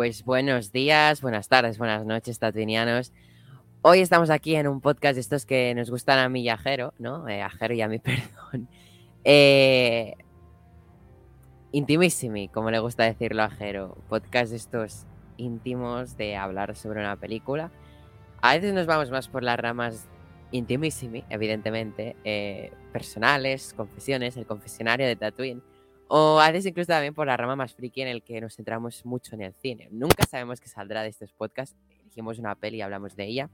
Pues buenos días, buenas tardes, buenas noches, tatuinianos. Hoy estamos aquí en un podcast de estos que nos gustan a mí y a Jero, ¿no? Eh, a Jero y a mí, perdón. Eh, intimissimi, como le gusta decirlo a Jero. Podcast de estos íntimos de hablar sobre una película. A veces nos vamos más por las ramas intimissimi, evidentemente, eh, personales, confesiones, el confesionario de Tatooine. O a veces incluso también por la rama más friki en el que nos centramos mucho en el cine. Nunca sabemos qué saldrá de estos podcasts. Elegimos una peli y hablamos de ella.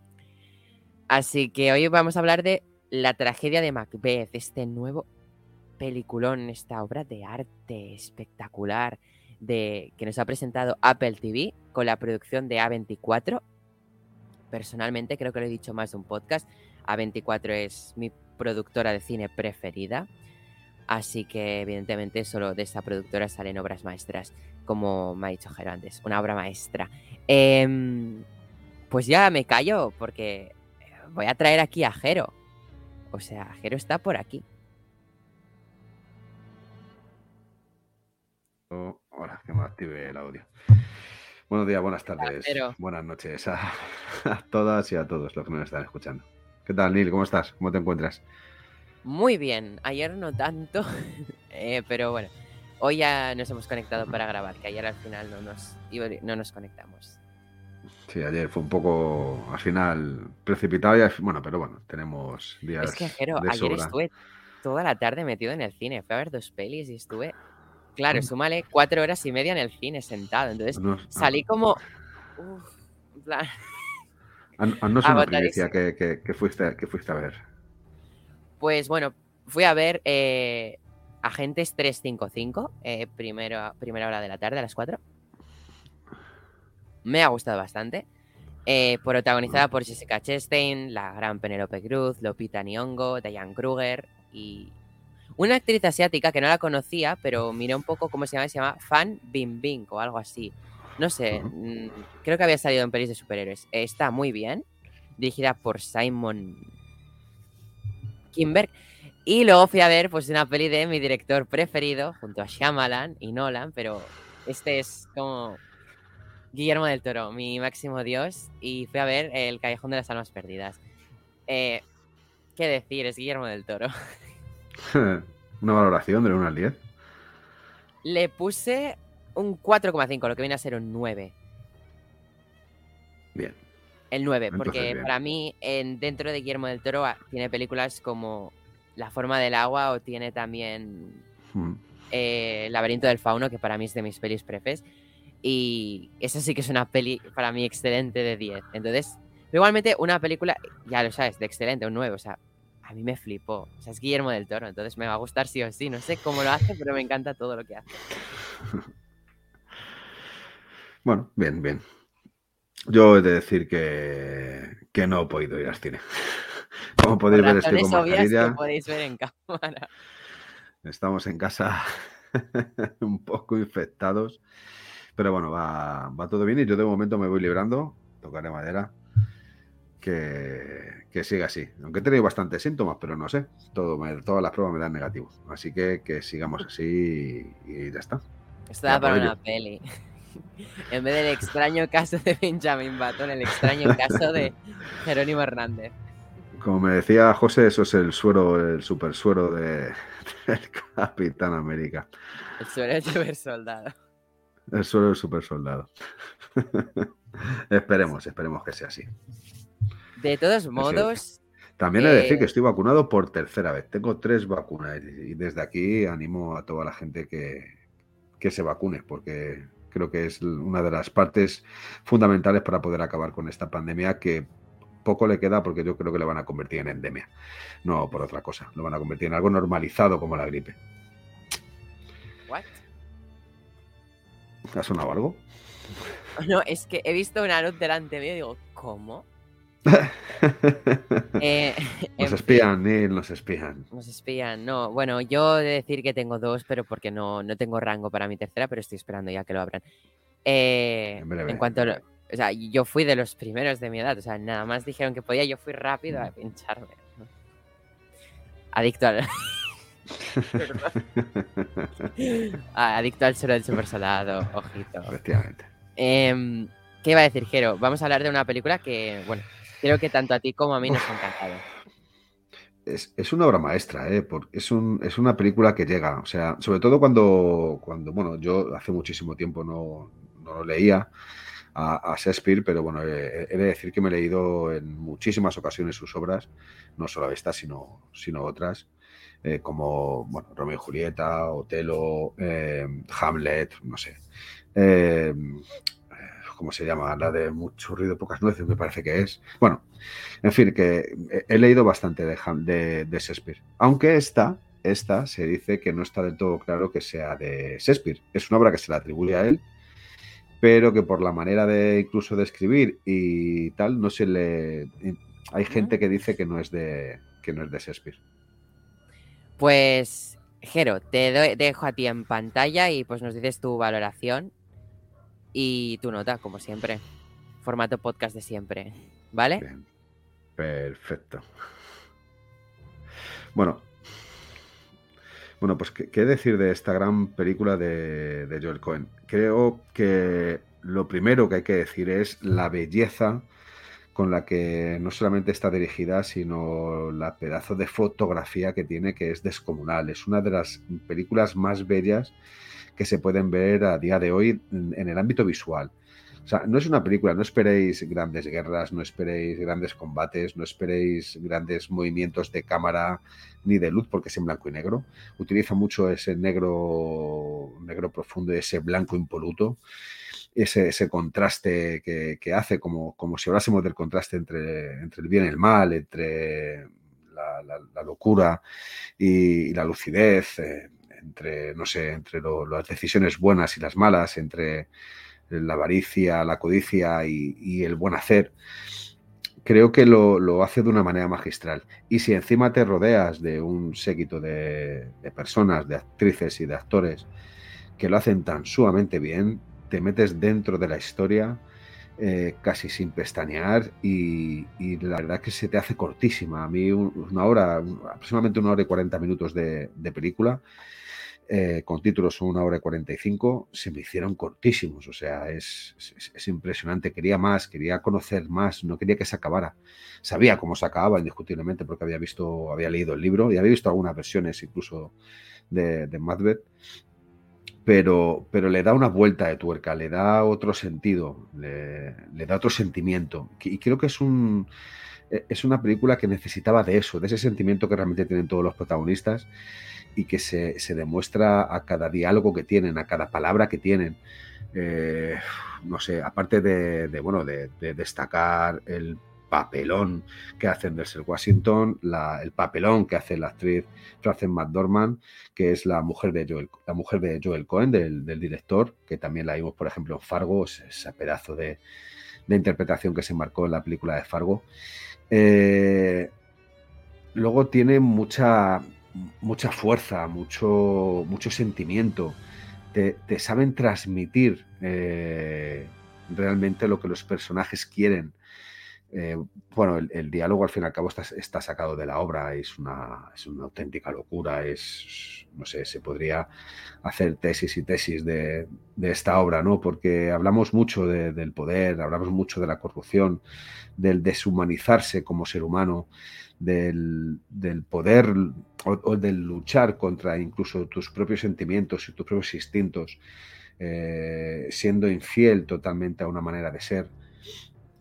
Así que hoy vamos a hablar de La tragedia de Macbeth, este nuevo peliculón, esta obra de arte espectacular de, que nos ha presentado Apple TV con la producción de A24. Personalmente creo que lo he dicho más de un podcast. A24 es mi productora de cine preferida. Así que, evidentemente, solo de esta productora salen obras maestras, como me ha dicho Jero antes, una obra maestra. Em, pues ya me callo, porque voy a traer aquí a Jero. O sea, Jero está por aquí. Oh, hola, que me active el audio. Buenos días, buenas tardes, buenas noches a, a todas y a todos los que nos están escuchando. ¿Qué tal, Neil? ¿Cómo estás? ¿Cómo te encuentras? Muy bien, ayer no tanto, eh, pero bueno, hoy ya nos hemos conectado para grabar, que ayer al final no nos, no nos conectamos. Sí, ayer fue un poco, al final, precipitado y bueno, pero bueno, tenemos días Es que, Jero, de ayer sobra. estuve toda la tarde metido en el cine. Fui a ver dos pelis y estuve, claro, súmale cuatro horas y media en el cine sentado. Entonces No, salí como. uf, en plan, no es una primicia que, que- que fuiste, que fuiste a ver. Pues bueno, fui a ver eh, Agentes 355, eh, primero, primera hora de la tarde, a las 4. Me ha gustado bastante. Eh, protagonizada por Jessica Chastain, la gran Penelope Cruz, Lupita Nyong'o, Diane Kruger y una actriz asiática que no la conocía, pero miré un poco cómo se llama, se llama Fan Bingbing o algo así. No sé, mm, creo que había salido en pelis de superhéroes. Está muy bien, dirigida por Simon Kimberg. Y luego fui a ver pues una peli de mi director preferido, junto a Shyamalan y Nolan, pero este es como Guillermo del Toro, mi máximo dios, y fui a ver El Callejón de las Almas Perdidas. Eh, ¿Qué decir? Es Guillermo del Toro. una valoración del 1 al 10. Le puse un 4,5, lo que viene a ser un 9. Bien. El 9, Entonces, porque bien. para mí, en, dentro de Guillermo del Toro, ah, tiene películas como La forma del agua o tiene también Mm. eh, Laberinto del Fauno, que para mí es de mis pelis prefes. Y esa sí que es una peli para mí excelente de 10. Entonces, igualmente una película, ya lo sabes, de excelente, un 9. O sea, a mí me flipó. O sea, es Guillermo del Toro, entonces me va a gustar sí o sí. No sé cómo lo hace, pero me encanta todo lo que hace. Bueno, bien, bien. Yo he de decir que, que no he podido ir al cine. Como podéis ver, estoy con mascarilla. podéis ver en cámara. Estamos en casa un poco infectados. Pero bueno, va, va todo bien y yo de momento me voy librando. Tocaré madera. Que, que siga así. Aunque he tenido bastantes síntomas, pero no sé. Todo me- todas las pruebas me dan negativo. Así que que sigamos así y ya está. Esto da para por una ello. peli. En vez del extraño caso de Benjamin Button, el extraño caso de Jerónimo Hernández. Como me decía José, eso es el suero, el super suero de, del Capitán América. El suelo del super soldado. El suero del super soldado. esperemos, esperemos que sea así. De todos modos, También he de decir Eh, que estoy vacunado por tercera vez. Tengo tres vacunas y desde aquí animo a toda la gente que, que se vacune porque creo que es una de las partes fundamentales para poder acabar con esta pandemia que poco le queda porque yo creo que le van a convertir en endemia. No por otra cosa. Lo van a convertir en algo normalizado como la gripe. ¿what? ¿Ha sonado algo? No, es que he visto una luz delante mío y digo, ¿cómo? Eh, nos espían, Neil, nos espían. Nos espían, no. Bueno, yo he de decir que tengo dos, pero porque no, no tengo rango para mi tercera, pero estoy esperando ya que lo abran. Eh, en, cuanto a o sea, yo fui de los primeros de mi edad, o sea, nada más dijeron que podía, yo fui rápido a pincharme. Adicto al. Adicto al suelo del super salado, ojito. Efectivamente. Em, ¿Qué iba a decir, Jero? Vamos a hablar de una película que, bueno, creo que tanto a ti como a mí nos ha encantado. Es, una obra maestra, ¿eh? Porque es, un, es una película que llega, o sea, sobre todo cuando, cuando bueno, yo hace muchísimo tiempo no, no lo leía a, Shakespeare, pero bueno, he, de decir que me he leído en muchísimas ocasiones sus obras, no solo estas, sino, sino otras. Eh, como bueno, Romeo y Julieta, Otelo, eh, Hamlet, no sé. ¿Cómo se llama? La de mucho ruido, pocas nueces, me parece que es. Bueno, en fin, que he leído bastante de, de, de Shakespeare. Aunque esta, esta se dice que no está del todo claro que sea de Shakespeare. Es una obra que se le atribuye a él, pero que por la manera de incluso de escribir y tal, no se le. Hay gente que dice que no es de que no es de Shakespeare. Pues, Jero, te dejo a ti en pantalla y pues nos dices tu valoración y tu nota, como siempre. Formato podcast de siempre, ¿vale? Perfecto. Bueno, bueno, pues ¿qué, decir de esta gran película de, de, Joel Cohen? Creo que lo primero que hay que decir es la belleza con la que no solamente está dirigida, sino la pedazo de fotografía que tiene, que es descomunal. Es una de las películas más bellas que se pueden ver a día de hoy en el ámbito visual. O sea, no es una película, no esperéis grandes guerras, no esperéis grandes combates, no esperéis grandes movimientos de cámara ni de luz porque es en blanco y negro. Utiliza mucho ese negro, negro profundo, ese blanco impoluto ese, contraste que, hace, como, como, si hablásemos del contraste entre, entre el bien y el mal, entre la, locura y, la lucidez, eh, entre, no sé, entre las decisiones buenas y las malas, entre la avaricia, la codicia y, el buen hacer. Creo que lo, hace de una manera magistral. Y si encima te rodeas de un séquito de, de personas, de actrices y de actores que lo hacen tan sumamente bien, te metes dentro de la historia eh, casi sin pestañear y, la verdad que se te hace cortísima. A mí una hora, aproximadamente una hora y 40 minutos de, película, eh, con títulos una hora y 45, se me hicieron cortísimos. O sea, es, es, impresionante. Quería más, quería conocer más, no quería que se acabara. Sabía cómo se acababa indiscutiblemente porque había visto, había leído el libro y había visto algunas versiones incluso de, de pero, pero le da una vuelta de tuerca, le da otro sentido, le, da otro sentimiento. Y creo que es, un, es una película que necesitaba de eso, de ese sentimiento que realmente tienen todos los protagonistas y que se, demuestra a cada diálogo que tienen, a cada palabra que tienen. Eh, no sé, aparte de, bueno, de, destacar el papelón que hace Denzel Washington, el papelón que hace la actriz Frances McDormand, que es la mujer de Joel, la mujer de Joel Cohen, del, director, que también la vimos, por ejemplo, en Fargo, ese pedazo de, interpretación que se marcó en la película de Fargo. Eh, luego tiene mucha, mucha fuerza, mucho, mucho sentimiento. Te, saben transmitir eh, realmente lo que los personajes quieren eh, bueno, el, diálogo al fin y al cabo está, sacado de la obra, es una, es una, auténtica locura, es, no sé, se podría hacer tesis y tesis de, esta obra, ¿no? Porque hablamos mucho del poder, hablamos mucho de la corrupción, del deshumanizarse como ser humano, del, poder o, del luchar contra incluso tus propios sentimientos y tus propios instintos, eh, siendo infiel totalmente a una manera de ser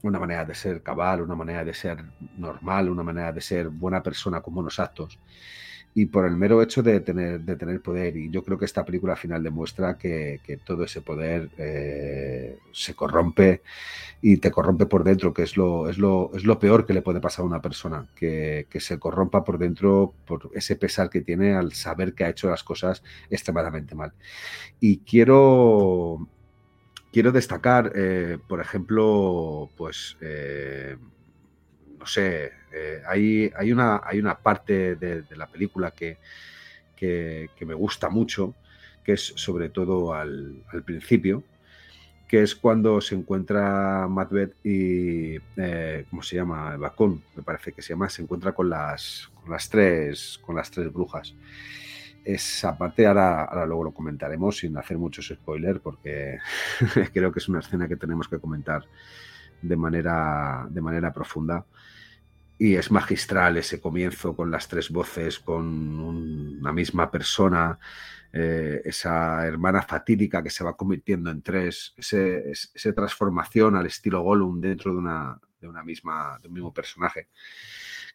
una manera de ser cabal, una manera de ser normal, una manera de ser buena persona con buenos actos. Y por el mero hecho de tener, de tener poder. Y yo creo que esta película al final demuestra que, todo ese poder eh, se corrompe y te corrompe por dentro, que es lo, es lo, es lo peor que le puede pasar a una persona, que, que se corrompa por dentro por ese pesar que tiene al saber que ha hecho las cosas extremadamente mal. Y quiero quiero destacar, eh, por ejemplo, pues, eh, no sé, eh, hay, hay, una, hay una parte de, la película que, que, me gusta mucho, que es sobre todo al, principio, que es cuando se encuentra Macbeth y, ¿cómo se llama? Bacon, me parece que se llama, se encuentra con las, con las, tres, con las tres brujas esa parte ahora, ahora luego lo comentaremos sin hacer muchos spoilers porque creo que es una escena que tenemos que comentar de manera, de manera profunda. Y es magistral ese comienzo con las tres voces, con una misma persona, eh, esa hermana fatídica que se va convirtiendo en tres, esa transformación al estilo Gollum dentro de una, de una misma, de un mismo personaje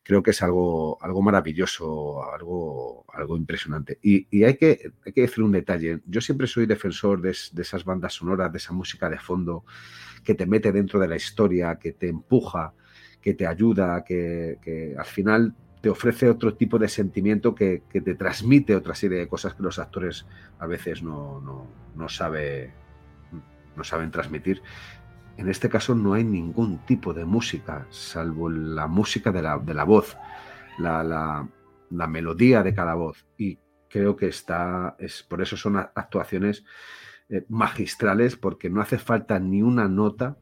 creo que es algo, algo maravilloso, algo, algo impresionante. Y, hay, que, hay que decir un detalle. Yo siempre soy defensor de, esas bandas sonoras, de esa música de fondo que te mete dentro de la historia, que te empuja, que te ayuda, que, al final te ofrece otro tipo de sentimiento que, te transmite otra serie de cosas que los actores a veces no, no, no, sabe, no saben transmitir. En este caso no hay ningún tipo de música, salvo la música de la, de la voz, la, la, melodía de cada voz. Y creo que está, es, por eso son actuaciones eh, magistrales, porque no hace falta ni una nota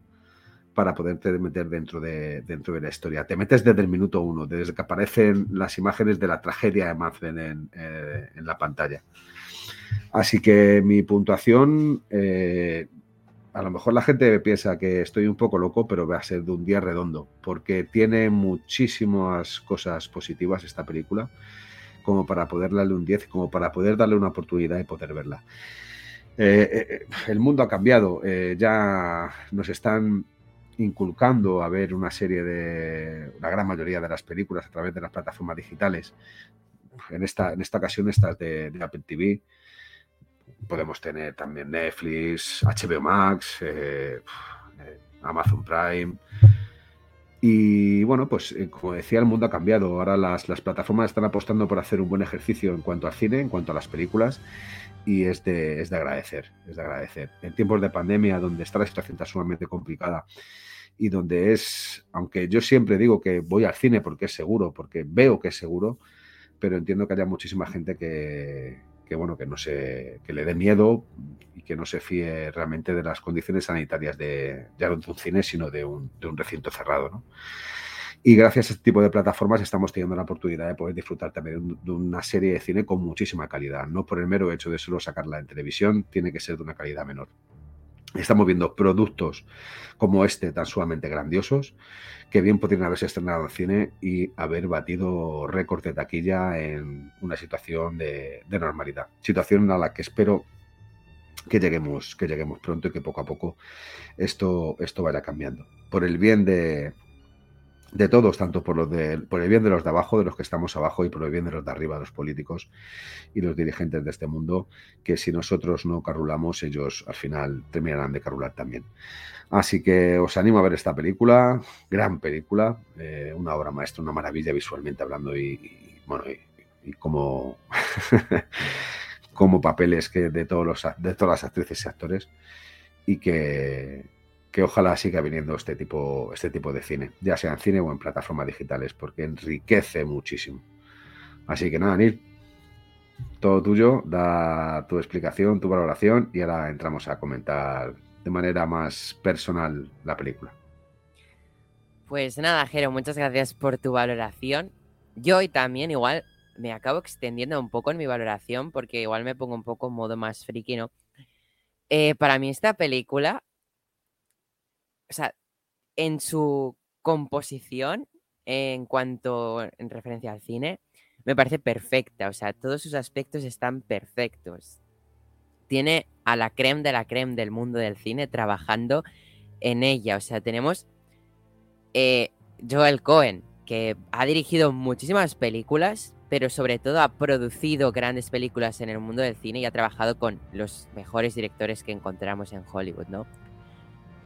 para poderte meter dentro de, dentro de la historia. Te metes desde el minuto uno, desde que aparecen las imágenes de la tragedia de Manfred en, eh, en la pantalla. Así que mi puntuación, eh, a lo mejor la gente piensa que estoy un poco loco, pero va a ser de un día redondo, porque tiene muchísimas cosas positivas esta película, como para poder darle un 10, como para poder darle una oportunidad de poder verla. Eh, eh, el mundo ha cambiado, eh, ya nos están inculcando a ver una serie de, la gran mayoría de las películas a través de las plataformas digitales. En esta, en esta ocasión estas de Apple TV, podemos tener también Netflix, HBO Max, eh, eh, Amazon Prime. Y bueno, pues eh, como decía, el mundo ha cambiado. Ahora las, plataformas están apostando por hacer un buen ejercicio en cuanto al cine, en cuanto a las películas, y es de, es de agradecer, es de agradecer. En tiempos de pandemia, donde está la situación tan sumamente complicada y donde es, aunque yo siempre digo que voy al cine porque es seguro, porque veo que es seguro, pero entiendo que haya muchísima gente que, que bueno, que no se, que le dé miedo y que no se fíe realmente de las condiciones sanitarias de ya no de un cine, sino de un, de un recinto cerrado, ¿no? Y gracias a este tipo de plataformas estamos teniendo la oportunidad de poder disfrutar también de una serie de cine con muchísima calidad. No por el mero hecho de solo sacarla en televisión, tiene que ser de una calidad menor. Estamos viendo productos como este tan sumamente grandiosos que bien podrían haberse estrenado en cine y haber batido récord de taquilla en una situación de, normalidad. Situación a la que espero que lleguemos, que lleguemos pronto y que poco a poco esto, esto vaya cambiando. Por el bien de, de todos, tanto por, los de, por el bien de los de abajo, de los que estamos abajo, y por el bien de los de arriba, los políticos y los dirigentes de este mundo, que si nosotros no carrulamos, ellos al final terminarán de carrular también. Así que os animo a ver esta película, gran película, eh, una obra maestra, una maravilla visualmente hablando y, bueno, y, como, como papeles que de, todos los, de todas las actrices y actores y que, que ojalá siga viniendo este tipo, este tipo de cine, ya sea en cine o en plataformas digitales, porque enriquece muchísimo. Así que nada, Nil, todo tuyo, da tu explicación, tu valoración y ahora entramos a comentar de manera más personal la película. Pues nada, Jero, muchas gracias por tu valoración. Yo hoy también igual me acabo extendiendo un poco en mi valoración porque igual me pongo un poco en modo más friki, ¿no? Eh, para mí esta película o sea, en su composición, en cuanto en referencia al cine, me parece perfecta. O sea, todos sus aspectos están perfectos. Tiene a la creme de la creme del mundo del cine trabajando en ella. O sea, tenemos eh, Joel Cohen, que ha dirigido muchísimas películas, pero sobre todo ha producido grandes películas en el mundo del cine y ha trabajado con los mejores directores que encontramos en Hollywood, ¿no?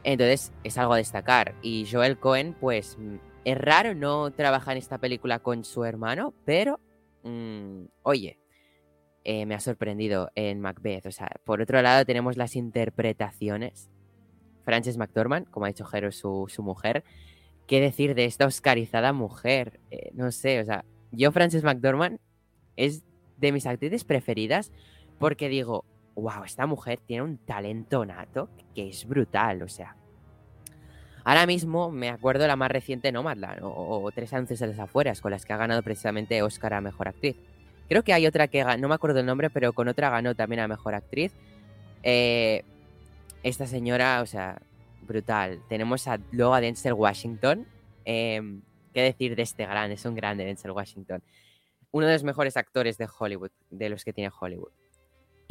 Entonces es algo a destacar. Y Joel Cohen, pues mm, es raro, no trabaja en esta película con su hermano, pero mm, oye, eh, me ha sorprendido en Macbeth. O sea, por otro lado tenemos las interpretaciones Frances McDormand, como ha dicho Jero, su, su mujer. ¿Qué decir de esta oscarizada mujer? Eh, no sé, o sea, yo Frances McDormand es de mis actrices preferidas porque digo, wow, esta mujer tiene un talento nato que es brutal, o sea. Ahora mismo me acuerdo la más reciente Nomadland o, o Tres anuncios de las afueras con las que ha ganado precisamente Oscar a Mejor Actriz. Creo que hay otra que no me acuerdo el nombre, pero con otra ganó también a Mejor Actriz. Eh, esta señora, o sea, brutal. Tenemos a, luego a Denzel Washington. Em, ¿Qué decir de este gran? Es un grande Denzel Washington. Uno de los mejores actores de Hollywood, de los que tiene Hollywood.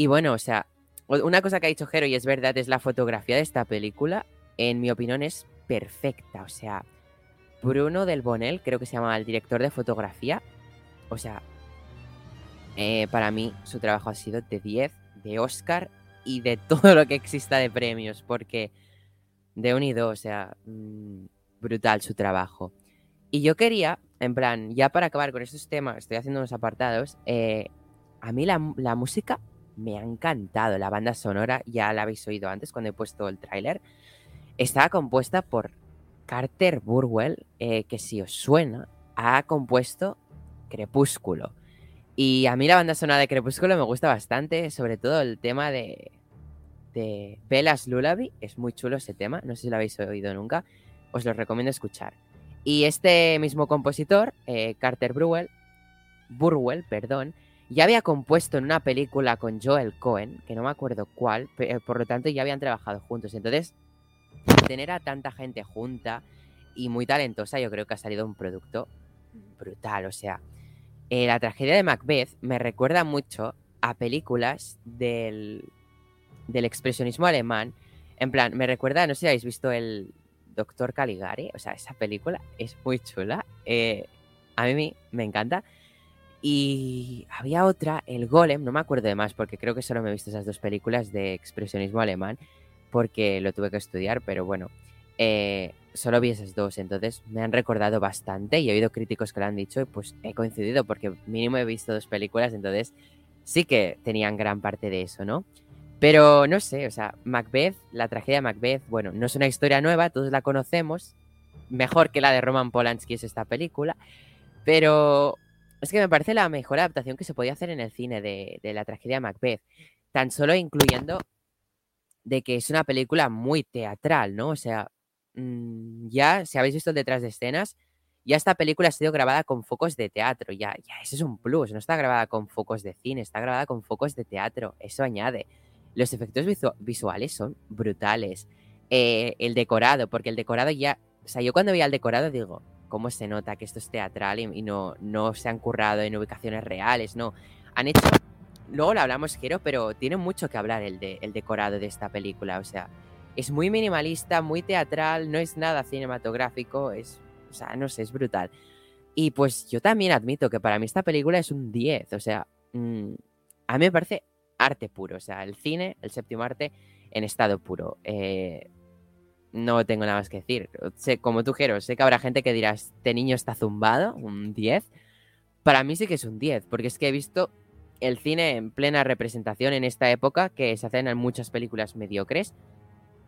Y bueno, o sea, una cosa que ha dicho Jero y es verdad, es la fotografía de esta película. En mi opinión es perfecta. O sea, Bruno Del Bonel, creo que se llama el director de fotografía. O sea, eh, para mí su trabajo ha sido de 10, de Oscar y de todo lo que exista de premios, porque de unido, o sea, mm, brutal su trabajo. Y yo quería, en plan, ya para acabar con estos temas, estoy haciendo unos apartados, eh, a mí la, música me ha encantado, la banda sonora, ya la habéis oído antes cuando he puesto el tráiler, estaba compuesta por Carter Burwell, eh, que si os suena, ha compuesto Crepúsculo. Y a mí la banda sonora de Crepúsculo me gusta bastante, sobre todo el tema de, de Bella's Lullaby. Es muy chulo ese tema, no sé si lo habéis oído nunca. Os lo recomiendo escuchar. Y este mismo compositor, eh, Carter Burwell, Burwell, perdón, ya había compuesto en una película con Joel Cohen, que no me acuerdo cuál, pero, por lo tanto ya habían trabajado juntos. Entonces, tener a tanta gente junta y muy talentosa, yo creo que ha salido un producto brutal. O sea, eh, la tragedia de Macbeth me recuerda mucho a películas del, del expresionismo alemán. En plan, me recuerda, no sé si habéis visto el Doctor Caligari, o sea, esa película es muy chula. Eh, a mí me encanta. Y había otra, el Golem, no me acuerdo de más porque creo que solo me he visto esas dos películas de expresionismo alemán porque lo tuve que estudiar, pero bueno, eh, solo vi esas dos, entonces me han recordado bastante y he oído críticos que lo han dicho y pues he coincidido porque mínimo he visto dos películas, entonces sí que tenían gran parte de eso, ¿no? Pero no sé, o sea, Macbeth, la tragedia de Macbeth, bueno, no es una historia nueva, todos la conocemos, mejor que la de Roman Polanski es esta película, pero es que me parece la mejor adaptación que se podía hacer en el cine de, la tragedia Macbeth, tan solo incluyendo de que es una película muy teatral, ¿no? O sea, Mm, ya, si habéis visto el detrás de escenas, ya esta película ha sido grabada con focos de teatro, ya, ya, eso es un plus, no está grabada con focos de cine, está grabada con focos de teatro, eso añade. Los efectos visuales son brutales. Eh, el decorado, porque el decorado ya, o sea, yo cuando veía el decorado digo, ¿cómo se nota que esto es teatral y, no, no se han currado en ubicaciones reales? No, han hecho, luego lo hablamos, quiero, pero tiene mucho que hablar el, de, el decorado de esta película, o sea, es muy minimalista, muy teatral, no es nada cinematográfico, es, o sea, no sé, es brutal. Y pues yo también admito que para mí esta película es un 10, o sea, mm, a mí me parece arte puro, o sea, el cine, el séptimo arte en estado puro. Eh, no tengo nada más que decir. Sé, como tú, Jero, sé que habrá gente que dirá, este niño está zumbado, un 10. Para mí sí que es un 10, porque es que he visto el cine en plena representación en esta época, que se hacen en muchas películas mediocres,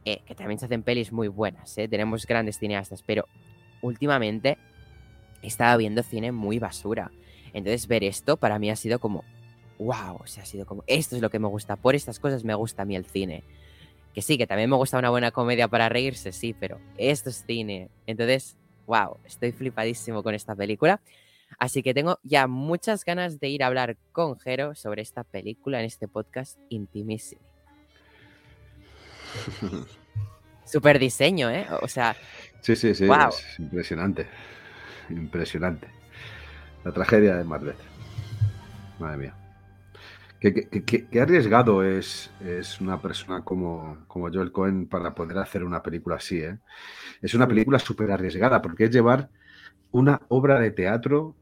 eh, que también se hacen pelis muy buenas, ¿eh? tenemos grandes cineastas, pero últimamente he estado viendo cine muy basura. Entonces ver esto para mí ha sido como, wow, o ha sido como, esto es lo que me gusta, por estas cosas me gusta a mí el cine. Que sí, que también me gusta una buena comedia para reírse, sí, pero esto es cine. Entonces, wow, estoy flipadísimo con esta película. Así que tengo ya muchas ganas de ir a hablar con Jero sobre esta película en este podcast intimísimo. Super diseño, ¿eh? O sea. Sí, sí, sí. Es impresionante. Impresionante. La tragedia de Macbeth. Madre mía. Qué, arriesgado es, es, una persona como, como Joel Cohen para poder hacer una película así, ¿eh? Es una película súper arriesgada porque es llevar una obra de teatro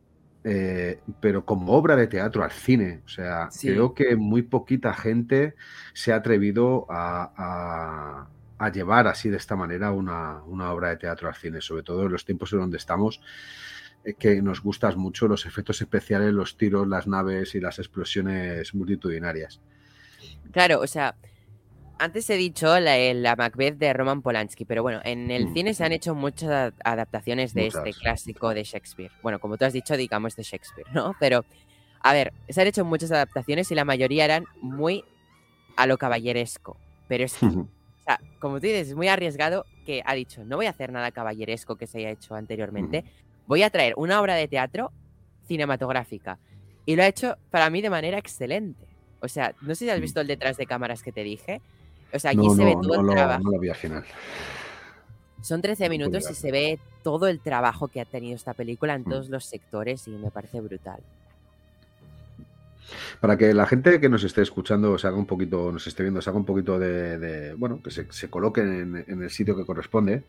eh, pero como obra de teatro al cine. O sea, creo que muy poquita gente se ha atrevido a, llevar así de esta manera una, obra de teatro al cine, sobre todo en los tiempos en donde estamos, que nos gustan mucho los efectos especiales, los tiros, las naves y las explosiones multitudinarias. Claro, o sea, antes he dicho la, Macbeth de Roman Polanski, pero bueno, en el Mm. cine se han hecho muchas adaptaciones de este clásico de Shakespeare. Bueno, como tú has dicho, digamos de Shakespeare, ¿no? Pero, a ver, se han hecho muchas adaptaciones y la mayoría eran muy a lo caballeresco. Pero es que, o sea, como tú dices, es muy arriesgado que ha dicho, no voy a hacer nada caballeresco que se haya hecho anteriormente, voy a traer una obra de teatro cinematográfica. Y lo ha hecho para mí de manera excelente. O sea, no sé si has Mm. visto el detrás de cámaras que te dije. O sea, aquí No, se ve todo no el lo, trabajo. no lo vi al final. Son 13 minutos y se ve todo el trabajo que ha tenido esta película en Mm. todos los sectores y me parece brutal. Para que la gente que nos esté escuchando se haga un poquito, nos esté viendo, se haga un poquito de, bueno, que se, se en, el sitio que corresponde.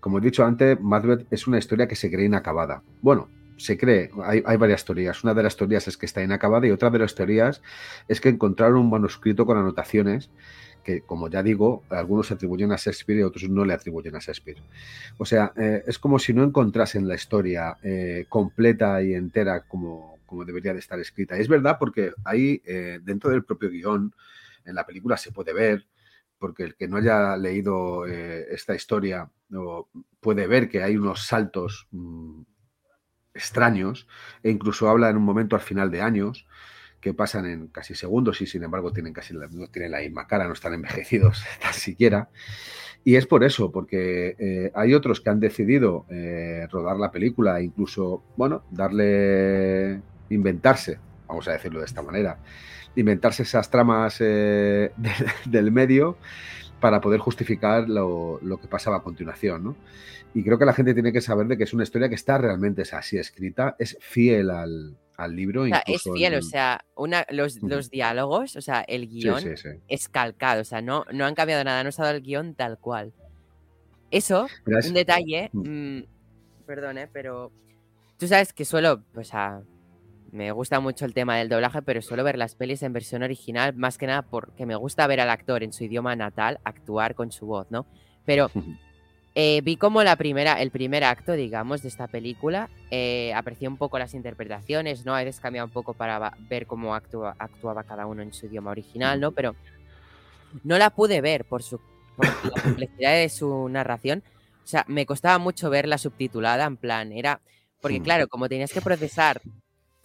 Como he dicho antes, Macbeth es una historia que se cree inacabada. Bueno, se cree, hay, hay varias teorías. Una de las teorías es que está inacabada y otra de las teorías es que encontraron un manuscrito con anotaciones que, como ya digo, algunos atribuyen a Shakespeare y otros no le atribuyen a Shakespeare. O sea, eh, es como si no encontrasen la historia eh, completa y entera como, como debería de estar escrita. Es verdad porque ahí, eh, dentro del propio guion, en la película se puede ver, porque el que no haya leído eh, esta historia puede ver que hay unos saltos mmm, extraños e incluso habla en un momento al final de años que pasan en casi segundos y sin embargo tienen casi la, no tienen la misma cara, no están envejecidos tan siquiera. Y es por eso, porque eh, hay otros que han decidido rodar la película, e incluso, bueno, darle, inventarse, vamos a decirlo de esta manera, inventarse esas tramas eh, de, del medio para poder justificar lo, lo, que pasaba a continuación, ¿no? Y creo que la gente tiene que saber de que es una historia que está realmente así escrita, es fiel al, al libro. O sea, es fiel, el... o sea, una, los, los, diálogos, o sea, el guion Sí, sí, sí. es calcado, o sea, no, no han cambiado nada, no ha estado el guion tal cual. Eso, un detalle, Mm. perdón, pero tú sabes que suelo, o sea, me gusta mucho el tema del doblaje, pero suelo ver las pelis en versión original, más que nada porque me gusta ver al actor en su idioma natal actuar con su voz, ¿no? Pero eh, vi como la primera, el primer acto, digamos, de esta película, eh, aprecié un poco las interpretaciones, ¿no? A veces cambia un poco para ver cómo actuaba cada uno en su idioma original, ¿no? Pero no la pude ver por su por la complejidad de su narración. O sea, me costaba mucho verla subtitulada, en plan, era... Porque Mm. claro, como tenías que procesar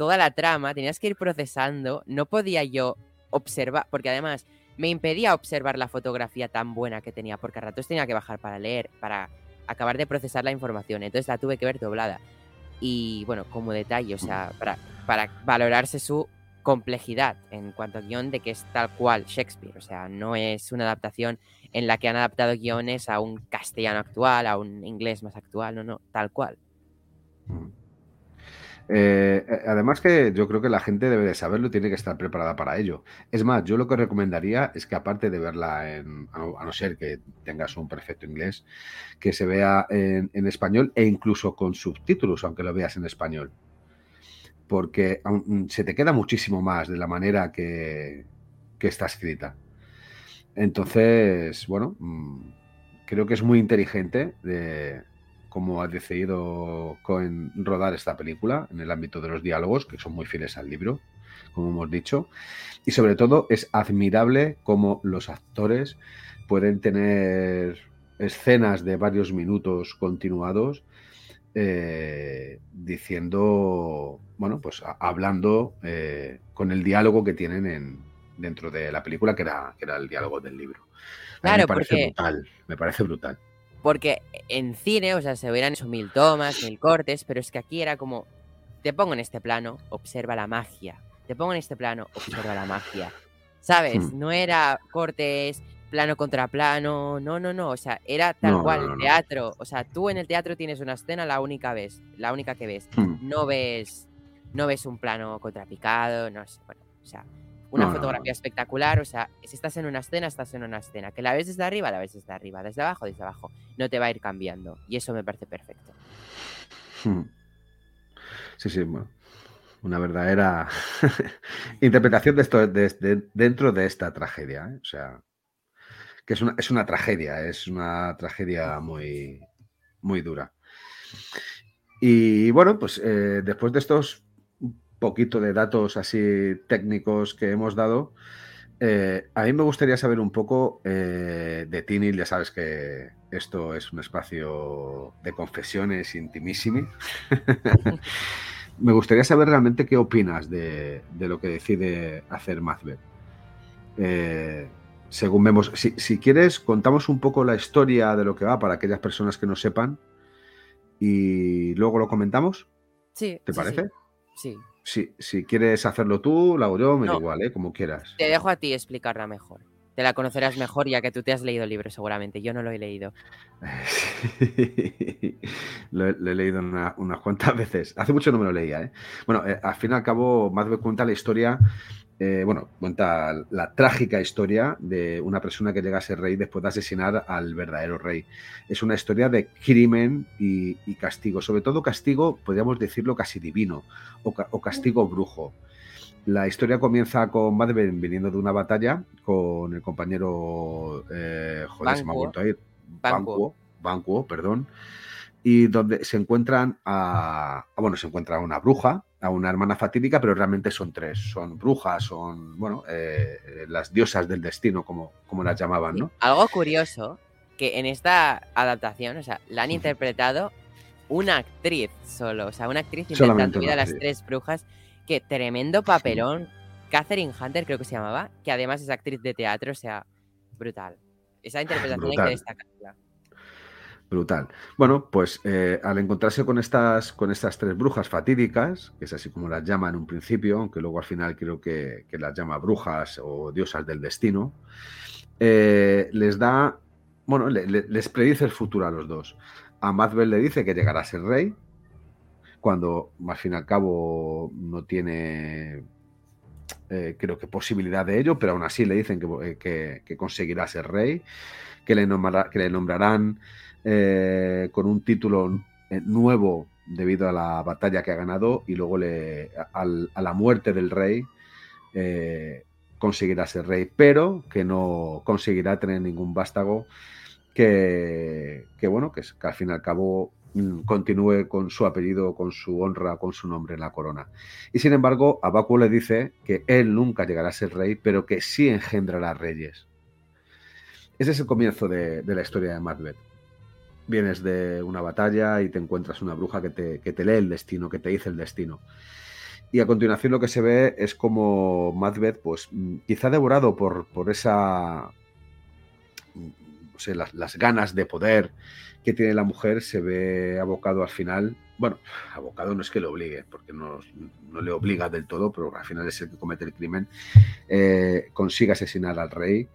toda la trama, tenías que ir procesando, no podía yo observar, porque además me impedía observar la fotografía tan buena que tenía, porque a ratos tenía que bajar para leer, para acabar de procesar la información, entonces la tuve que ver doblada. Y bueno, como detalle, o sea, para, para valorarse su complejidad en cuanto a guion de que es tal cual Shakespeare, o sea, no es una adaptación en la que han adaptado guiones a un castellano actual, a un inglés más actual, no, no, tal cual. Eh, eh, además que yo creo que la gente debe de saberlo y tiene que estar preparada para ello. Es más, yo lo que recomendaría es que aparte de verla en, a no, ser que tengas un perfecto inglés, que se vea en, español e incluso con subtítulos, aunque lo veas en español. Porque aun- se te queda muchísimo más de la manera que, que está escrita. Entonces, bueno, mm, creo que es muy inteligente de cómo ha decidido Cohen rodar esta película en el ámbito de los diálogos, que son muy fieles al libro, como hemos dicho. Y sobre todo es admirable cómo los actores pueden tener escenas de varios minutos continuados eh, diciendo, bueno, pues a- hablando eh, con el diálogo que tienen en, dentro de la película, que era, que era el diálogo del libro. A mí Claro, me parece porque- brutal, me parece brutal. Porque en cine, o sea, se hubieran hecho mil tomas, mil cortes, pero es que aquí era como, te pongo en este plano, observa la magia. Te pongo en este plano, observa la magia. ¿Sabes? Hmm. No era cortes, plano contra plano, no, no, no, o sea, era tal No, cual, no, no. teatro. O sea, tú en el teatro tienes una escena la única vez, la única que ves. Hmm. No ves, no ves un plano contrapicado, no sé, bueno, o sea, una No, fotografía no. espectacular, o sea, si estás en una escena, estás en una escena. Que la ves desde arriba, la ves desde arriba, desde abajo, desde abajo. No te va a ir cambiando. Y eso me parece perfecto. Hmm. Sí, sí, bueno, una verdadera interpretación de esto de- de- dentro de esta tragedia, ¿eh? O sea, que es una, es una tragedia, es una tragedia muy, muy dura. Y bueno, pues eh, después de estos poquito de datos así técnicos que hemos dado, Eh, a mí me gustaría saber un poco eh, de Tinil, ya sabes que esto es un espacio de confesiones intimísimi. me gustaría saber realmente qué opinas de, lo que decide hacer Macbeth. Eh, según vemos, si, quieres, contamos un poco la historia de lo que va para aquellas personas que no sepan y luego lo comentamos. Sí. ¿Te parece? Sí. Si, si quieres hacerlo tú, lo hago yo, me da igual, ¿eh? como quieras. Te dejo a ti explicarla mejor. La conocerás mejor ya que tú te has leído el libro seguramente. Yo no lo he leído. lo, he, leído unas cuantas veces. Hace mucho no me lo leía. ¿eh? Bueno, eh, al fin y al cabo, me cuenta la historia eh, bueno, cuenta la trágica historia de una persona que llega a ser rey después de asesinar al verdadero rey. Es una historia de crimen y, castigo, sobre todo castigo, podríamos decirlo casi divino, o, castigo brujo. La historia comienza con Madeleine viniendo de una batalla con el compañero, eh, joder, se me ha vuelto a ir, Banquo, Banquo, perdón, y donde se encuentran a, bueno, se encuentra una bruja, a una hermana fatídica, pero realmente son tres, son brujas, son, bueno, eh, las diosas del destino, como, como las llamaban, ¿no? Algo curioso, que en esta adaptación, o sea, la han interpretado una actriz solo, o sea, una actriz vida a las tres brujas, que tremendo papelón, Catherine Hunter creo que se llamaba, que además es actriz de teatro, o sea, brutal. Esa interpretación hay que destacarla. Brutal. Bueno, pues eh, al encontrarse con estas, con estas tres brujas fatídicas, que es así como las llama en un principio, aunque luego al final creo que, las llama brujas o diosas del destino, eh, les da, bueno, les predice el futuro a los dos. A Madbel le dice que llegará a ser rey, cuando al fin y al cabo no tiene, eh, creo que posibilidad de ello, pero aún así le dicen que, que conseguirá ser rey, que le, que le nombrarán eh, con un título eh, nuevo debido a la batalla que ha ganado y luego le, a la muerte del rey eh, conseguirá ser rey, pero que no conseguirá tener ningún vástago que, bueno, que, que al fin y al cabo continúe con su apellido, con su honra, con su nombre en la corona. Y sin embargo, Abacu le dice que él nunca llegará a ser rey, pero que sí engendrará reyes. Ese es el comienzo de, la historia de Macbeth vienes de una batalla y te encuentras una bruja que te, lee el destino, que te dice el destino. Y a continuación lo que se ve es como Macbeth, pues mm, quizá devorado por, esa, sé, las, ganas de poder que tiene la mujer, se ve abocado al final, bueno, abocado no es que le obligue, porque no, le obliga del todo, pero al final es el que comete el crimen, eh, consigue asesinar al rey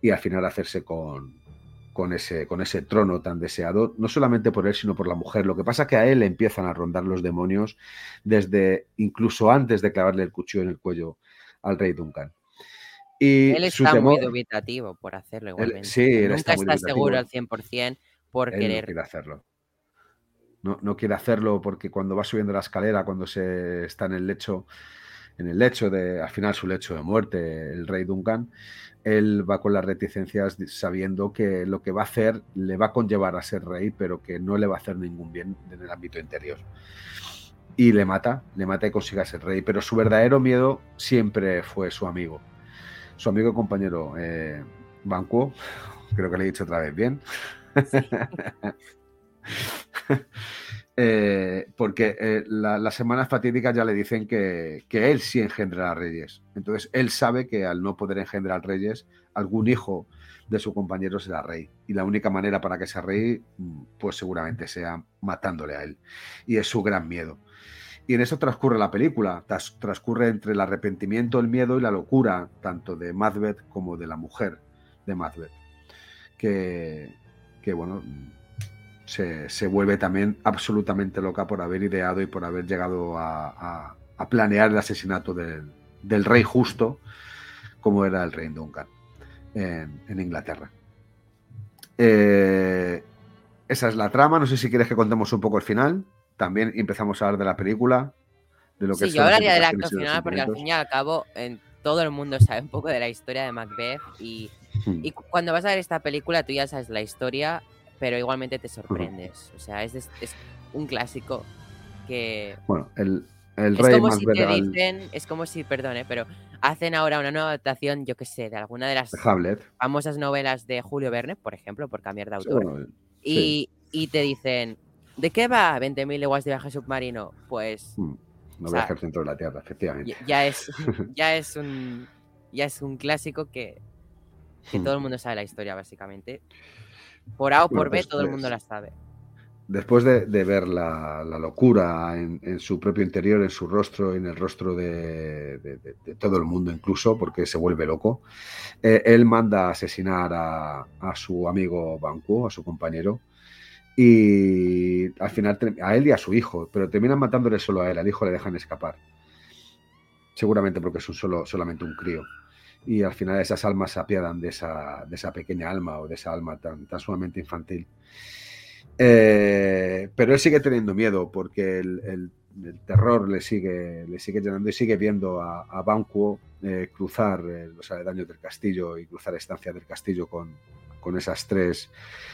y al final hacerse con, con ese, con ese trono tan deseado, no solamente por él, sino por la mujer. Lo que pasa es que a él le empiezan a rondar los demonios desde incluso antes de clavarle el cuchillo en el cuello al rey Duncan. Y él está muy dubitativo por hacerlo igualmente. sí, Nunca está, seguro al 100% por querer. No quiere hacerlo. No, no, quiere hacerlo porque cuando va subiendo la escalera, cuando se está en el lecho, en el lecho de, al final su lecho de muerte, el rey Duncan, él va con las reticencias sabiendo que lo que va a hacer le va a conllevar a ser rey, pero que no le va a hacer ningún bien en el ámbito interior. Y le mata, le mata y consigue ser rey, pero su verdadero miedo siempre fue su amigo. Su amigo y compañero eh, Banquo, creo que le he dicho otra vez bien. Eh, porque eh, las semanas fatídicas ya le dicen que, él sí engendra reyes. Entonces él sabe que al no poder engendrar reyes, algún hijo de su compañero será rey. Y la única manera para que sea rey, mm, pues seguramente sea matándole a él. Y es su gran miedo. Y en eso transcurre la película, transcurre entre el arrepentimiento, el miedo y la locura, tanto de Macbeth como de la mujer de Macbeth. Que, bueno, se, vuelve también absolutamente loca por haber ideado y por haber llegado a, planear el asesinato del, rey justo, como era el rey Duncan en, Inglaterra. Eh, esa es la trama. No sé si quieres que contemos un poco el final. También empezamos a hablar de la película. De lo que sí, yo hablaría del acto final porque al fin y al cabo en todo el mundo sabe un poco de la historia de Macbeth y, hmm. y cuando vas a ver esta película tú ya sabes la historia pero igualmente te sorprendes. O sea, es, es un clásico que... Bueno, el, el Es rey como más si te ver al- dicen, es como si, perdone, pero hacen ahora una nueva adaptación, yo qué sé, de alguna de las de Hamlet. famosas novelas de Julio Verne, por ejemplo, por cambiar de Sí, autor, bueno, y, y te dicen, ¿de qué va 20.000 leguas de viaje submarino? Pues mm, no o voy a sea, hacer centro de la Tierra, efectivamente. ya, ya es, ya es un ya es un clásico que, que Mm. todo el mundo sabe la historia, básicamente. Por A o por B, pues, todo el pues, mundo la sabe. Después de, de ver la, la locura en, en su propio interior, en su rostro, en el rostro de, de- de- de todo el mundo incluso, porque se vuelve loco, eh, él manda a asesinar a, a su amigo Banquo, a su compañero, y al final a él y a su hijo, pero terminan matándole solo a él, al hijo le dejan escapar. Seguramente porque es un solo, solamente un crío. Y al final esas almas se apiadan de esa, de esa pequeña alma o de esa alma tan, tan sumamente infantil. Eh, pero él sigue teniendo miedo porque el, el- terror le sigue, le sigue llenando y sigue viendo a, a Banquo eh, cruzar eh, los aledaños del castillo y cruzar estancias del castillo con, con esas tres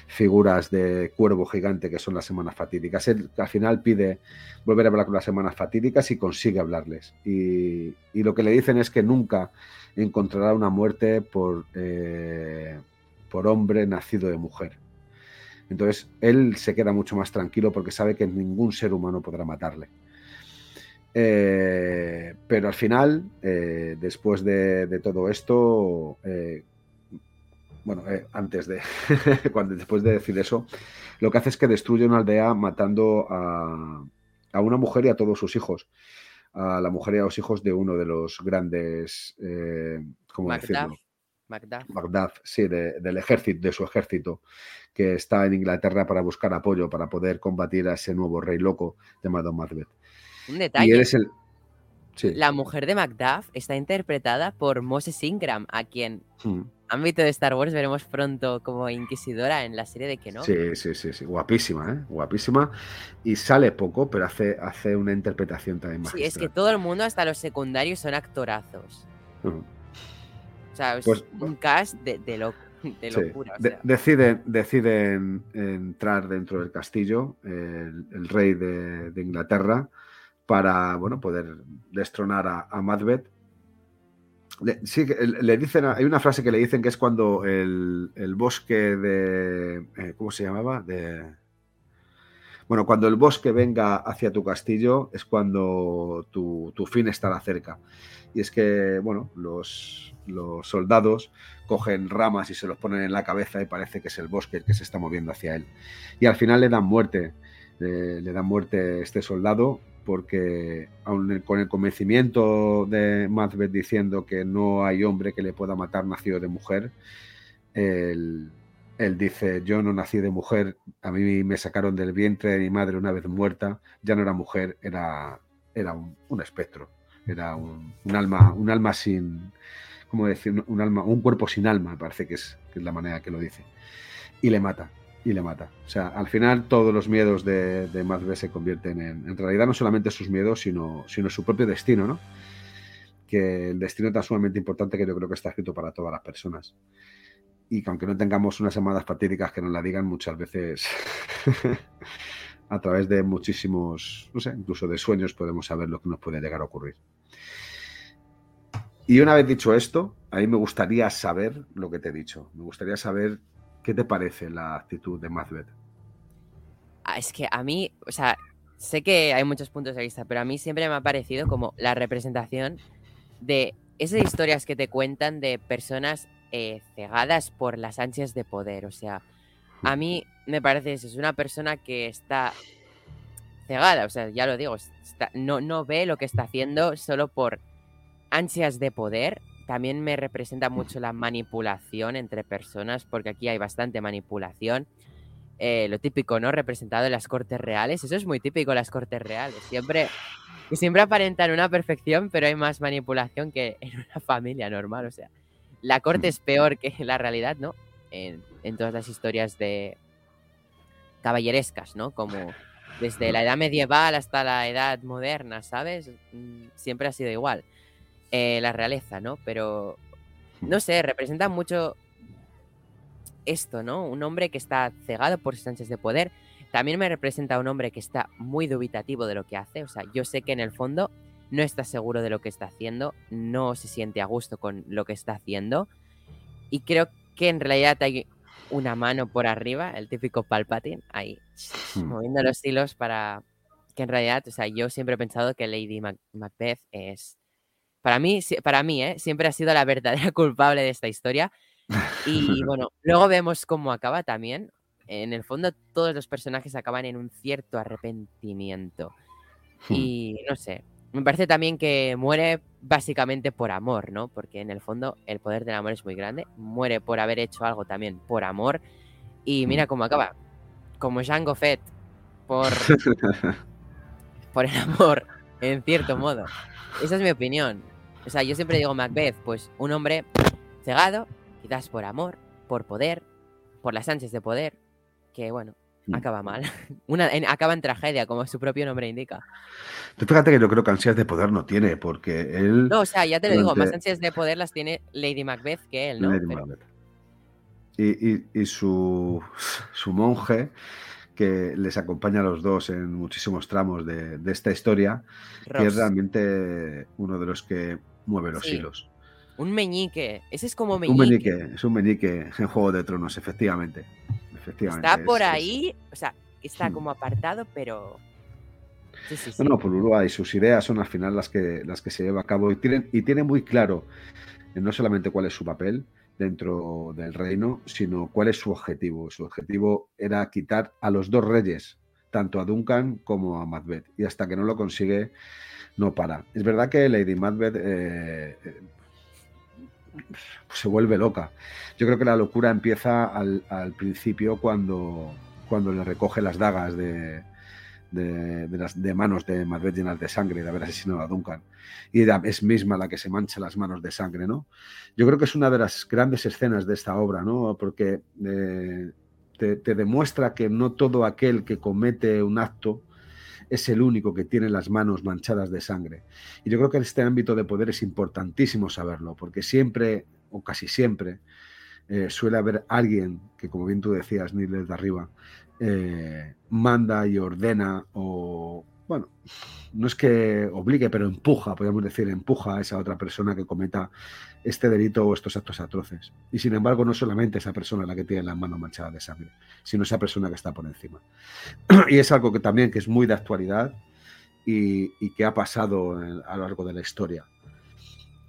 figuras de cuervo gigante que son las semanas fatídicas. Él al final pide volver a hablar con las semanas fatídicas y consigue hablarles. Y, y lo que le dicen es que nunca encontrará una muerte por, eh, por hombre nacido de mujer. Entonces él se queda mucho más tranquilo porque sabe que ningún ser humano podrá matarle. Eh, pero al final, eh, después de, todo esto, eh, bueno, eh, antes de, cuando después de decir eso, lo que hace es que destruye una aldea matando a, a una mujer y a todos sus hijos. A la mujer y a los hijos de uno de los grandes, eh, ¿cómo Macduff, decirlo? Macduff. Macduff, sí, de- del ejército, de su ejército, que está en Inglaterra para buscar apoyo para poder combatir a ese nuevo rey loco llamado Macbeth. Un Y detalle, él es el. Sí. la mujer de Macduff está interpretada por Moses Ingram, a quien, Mm. ámbito de Star Wars, veremos pronto como inquisidora en la serie de Kenobi. Sí, sí, sí, sí. Guapísima, ¿eh? Guapísima. Y sale poco, pero hace, hace una interpretación también Sí, magistral. es que todo el mundo, hasta los secundarios, son actorazos. Ujú. O sea, es Pues- un cast de, de, de Sí. locura. De- deciden, deciden entrar dentro del castillo, el, el rey de, de Inglaterra, para bueno, poder destronar a, a sí, le dicen, hay una frase que le dicen que es cuando el, el bosque de. eh, ¿Cómo se llamaba? De. Bueno, cuando el bosque venga hacia tu castillo es cuando tu, tu fin estará cerca. Y es que, bueno, los, los soldados cogen ramas y se los ponen en la cabeza y parece que es el bosque el que se está moviendo hacia él. Y al final le dan muerte, eh, le dan muerte este soldado porque aun con el convencimiento de Macbeth diciendo que no hay hombre que le pueda matar nacido de mujer, él, dice, yo no nací de mujer, a mí me sacaron del vientre de mi madre una vez muerta, ya no era mujer, era, era un, espectro, era un, alma, un alma sin, ¿cómo decir? Un alma, un cuerpo sin alma, me parece que es la manera que lo dice. Y le mata, y le mata. O sea, al final todos los miedos de, de se convierten en, en realidad no solamente sus miedos, sino, sino su propio destino, ¿no? Que el destino es tan sumamente importante que yo creo que está escrito para todas las personas. Y que aunque no tengamos unas llamadas fatídicas que nos la digan, muchas veces a través de muchísimos, no sé, incluso de sueños podemos saber lo que nos puede llegar a ocurrir. Y una vez dicho esto, a mí me gustaría saber lo que te he dicho. Me gustaría saber qué te parece la actitud de Macbeth. Ah, es que a mí, o sea, sé que hay muchos puntos de vista, pero a mí siempre me ha parecido como la representación de esas historias que te cuentan de personas eh, cegadas por las ansias de poder. O sea, a mí me parece eso, es una persona que está cegada, o sea, ya lo digo, no, no ve lo que está haciendo solo por ansias de poder. También me representa mucho la manipulación entre personas, porque aquí hay bastante manipulación. Eh, lo típico, ¿no? Representado en las cortes reales. Eso es muy típico en las cortes reales. Siempre, que siempre aparentan una perfección, pero hay más manipulación que en una familia normal. O sea, la corte es peor que la realidad, ¿no? En, en todas las historias de caballerescas, ¿no? Como desde la edad medieval hasta la edad moderna, ¿sabes? Mm, Siempre ha sido igual. Eh, la realeza, ¿no? Pero, no sé, representa mucho esto, ¿no? Un hombre que está cegado por sus de poder. también me representa un hombre que está muy dubitativo de lo que hace. O sea, yo sé que en el fondo no está seguro de lo que está haciendo, no se siente a gusto con lo que está haciendo. Y creo que en realidad hay una mano por arriba, el típico Palpatine, ahí, Hmm. moviendo los hilos para que en realidad, o sea, yo siempre he pensado que Lady Mac- Macbeth es, para mí, para mí, ¿eh? siempre ha sido la verdadera culpable de esta historia. Y bueno, luego vemos cómo acaba también. En el fondo, todos los personajes acaban en un cierto arrepentimiento. Hmm. Y no sé, me parece también que muere básicamente por amor, ¿no? Porque en el fondo el poder del amor es muy grande. Muere por haber hecho algo también por amor. Y mira cómo acaba. Como Jango Fett, por, por el amor, en cierto modo. Esa es mi opinión. O sea, yo siempre digo Macbeth, pues un hombre cegado, quizás por amor, por poder, por las ansias de poder, que bueno, Mm. acaba mal. Una, en- acaba en tragedia, como su propio nombre indica. Tú fíjate que yo creo que ansias de poder no tiene, porque él. No, o sea, ya te lo digo, más ansias de poder las tiene Lady Macbeth que él, ¿no? Lady Pero- Macbeth. Y, y- y su, su monje, que les acompaña a los dos en muchísimos tramos de, de esta historia, que es Ross, realmente uno de los que mueve los Sí. hilos. un meñique. Ese es como Un meñique. meñique, es un meñique en Juego de Tronos, efectivamente. efectivamente Está es- por es- ahí, o sea, está Hmm. como apartado, pero. Sí, sí, sí. No, no, por Uruguay, sus ideas son al final las que, las que se lleva a cabo y tienen, y tiene muy claro eh, no solamente cuál es su papel dentro del reino, sino cuál es su objetivo. Su objetivo era quitar a los dos reyes, tanto a Duncan como a Macbeth, y hasta que no lo consigue, no para. Es verdad que Lady Macbeth eh, eh, se vuelve loca. Yo creo que la locura empieza al, al principio cuando, cuando le recoge las dagas de, de, de las, de manos de Macbeth llenas de sangre de haber asesinado a Duncan. Y es misma la que se mancha las manos de sangre, ¿no? Yo creo que es una de las grandes escenas de esta obra, ¿no? Porque eh, te, demuestra que no todo aquel que comete un acto es el único que tiene las manos manchadas de sangre. Y yo creo que en este ámbito de poder es importantísimo saberlo, porque siempre, o casi siempre, eh, suele haber alguien que, como bien tú decías, Neil, desde arriba, eh, manda y ordena o, bueno, no es que obligue, pero empuja, podríamos decir, empuja a esa otra persona que cometa este delito o estos actos atroces. Y sin embargo, no solamente esa persona la que tiene las manos manchadas de sangre, sino esa persona que está por encima. y es algo que también que es muy de actualidad y, que ha pasado a lo largo de la historia.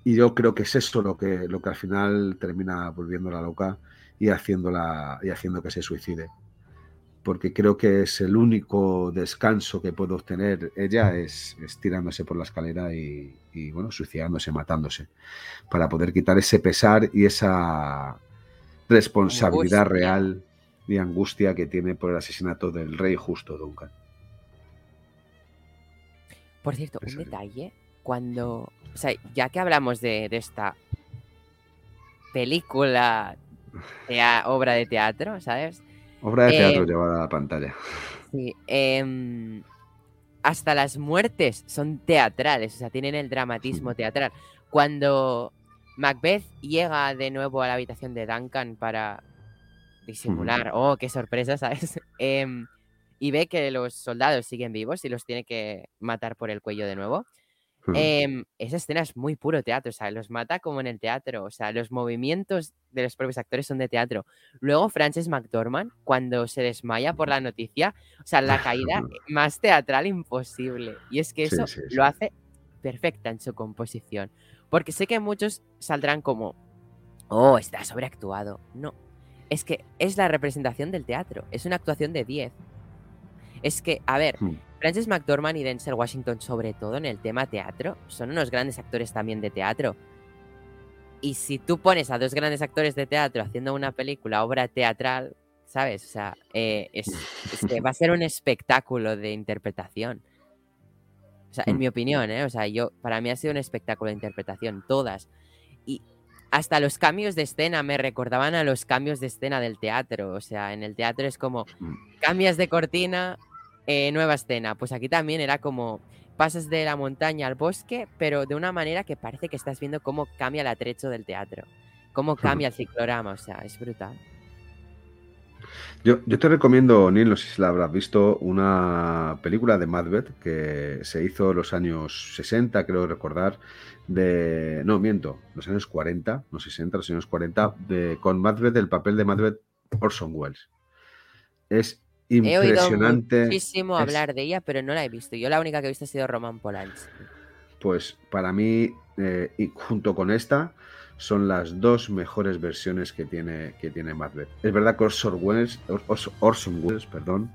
Y yo creo que es eso lo que, lo que al final termina volviéndola loca y, haciéndola, y haciendo que se suicide. Porque creo que es el único descanso que puede obtener ella es, es tirándose por la escalera y, y, bueno, suicidándose, matándose, para poder quitar ese pesar y esa responsabilidad Angustia. real y angustia que tiene por el asesinato del rey justo Duncan. Por cierto, un Eso detalle. Cuando. O sea, ya que hablamos de, de esta película, tea- obra de teatro, ¿sabes? Obra de teatro Eh, llevada a la pantalla. Sí. em, hasta las muertes son teatrales, o sea, tienen el dramatismo teatral. Cuando Macbeth llega de nuevo a la habitación de Duncan para disimular, oh, qué sorpresa, ¿sabes? Em, y ve que los soldados siguen vivos y los tiene que matar por el cuello de nuevo. Em, esa escena es muy puro teatro, o sea, los mata como en el teatro, o sea, los movimientos de los propios actores son de teatro. Luego Frances McDormand, cuando se desmaya por la noticia, o sea, la caída más teatral imposible. Y es que Sí, eso sí, sí. lo hace perfecta en su composición. Porque sé que muchos saldrán como, oh, está sobreactuado. No, es que es la representación del teatro, es una actuación de 10. Es que, a ver, Hmm. Frances McDormand y Denzel Washington, sobre todo en el tema teatro, son unos grandes actores también de teatro. Y si tú pones a dos grandes actores de teatro haciendo una película, obra teatral, ¿sabes? O sea, eh, es, es que va a ser un espectáculo de interpretación. O sea, en Mm. mi opinión, ¿eh? O sea, yo, para mí ha sido un espectáculo de interpretación, todas. Y hasta los cambios de escena me recordaban a los cambios de escena del teatro. O sea, en el teatro es como, Mm. cambias de cortina, eh, nueva escena. Pues aquí también era como pasas de la montaña al bosque, pero de una manera que parece que estás viendo cómo cambia el atrecho del teatro, cómo cambia el ciclorama, o sea, es brutal. Yo, yo, te recomiendo, Neil, no sé si la habrás visto, una película de Macbeth que se hizo en los años 60, creo recordar, de... No, miento, los años 40, no 60, los años 40, de, con Macbeth, el papel de Macbeth Orson Welles. Es impresionante. He oído muchísimo hablar de ella, pero no la he visto. Yo la única que he visto ha sido Roman Polanski. Pues para mí, eh, y junto con esta, son las dos mejores versiones que tiene, que tiene Macbeth. Es verdad que Orson Welles, Orson Welles perdón,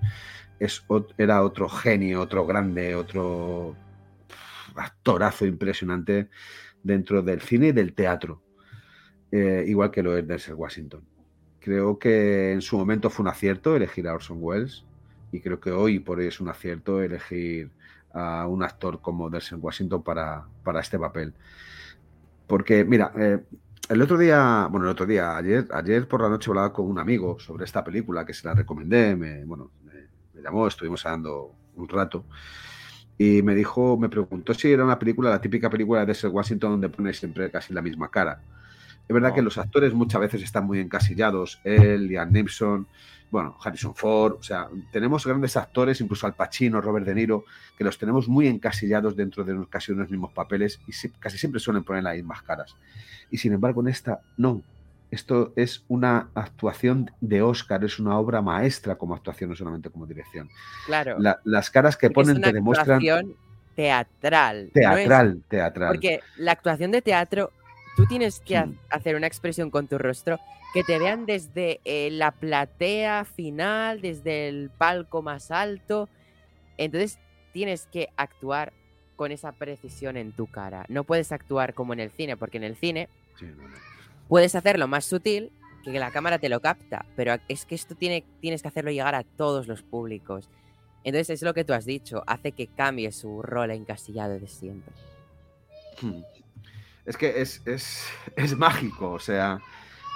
es, era otro genio, otro grande, otro actorazo impresionante dentro del cine y del teatro, eh, igual que lo es Denzel Washington. Creo que en su momento fue un acierto elegir a Orson Welles y creo que hoy por hoy es un acierto elegir a un actor como Denzel Washington para, para este papel. Porque, mira, eh, el otro día, bueno, el otro día, ayer, ayer por la noche hablaba con un amigo sobre esta película que se la recomendé, me, bueno, me, llamó, estuvimos hablando un rato y me dijo, me preguntó si era una película, la típica película de Denzel Washington donde pone siempre casi la misma cara. Es verdad que los actores muchas veces están muy encasillados, él, Ian Nipson, bueno, Harrison Ford, o sea, tenemos grandes actores, incluso Al Pacino, Robert De Niro, que los tenemos muy encasillados dentro de casi unos mismos papeles y casi siempre suelen poner las mismas caras. Y sin embargo, en esta, no. Esto es una actuación de Oscar, es una obra maestra como actuación, no solamente como dirección. Claro. las caras que ponen te demuestran. Teatral. Teatral, teatral. Porque la actuación de teatro, tú tienes que hmm. hacer una expresión con tu rostro que te vean desde eh, la platea final, desde el palco más alto. Entonces tienes que actuar con esa precisión en tu cara. No puedes actuar como en el cine, porque en el cine puedes hacerlo más sutil, que la cámara te lo capta, pero es que esto tiene, tienes que hacerlo llegar a todos los públicos. Entonces es lo que tú has dicho, hace que cambie su rol encasillado de siempre. Hmm. Es que es, es, es mágico, o sea,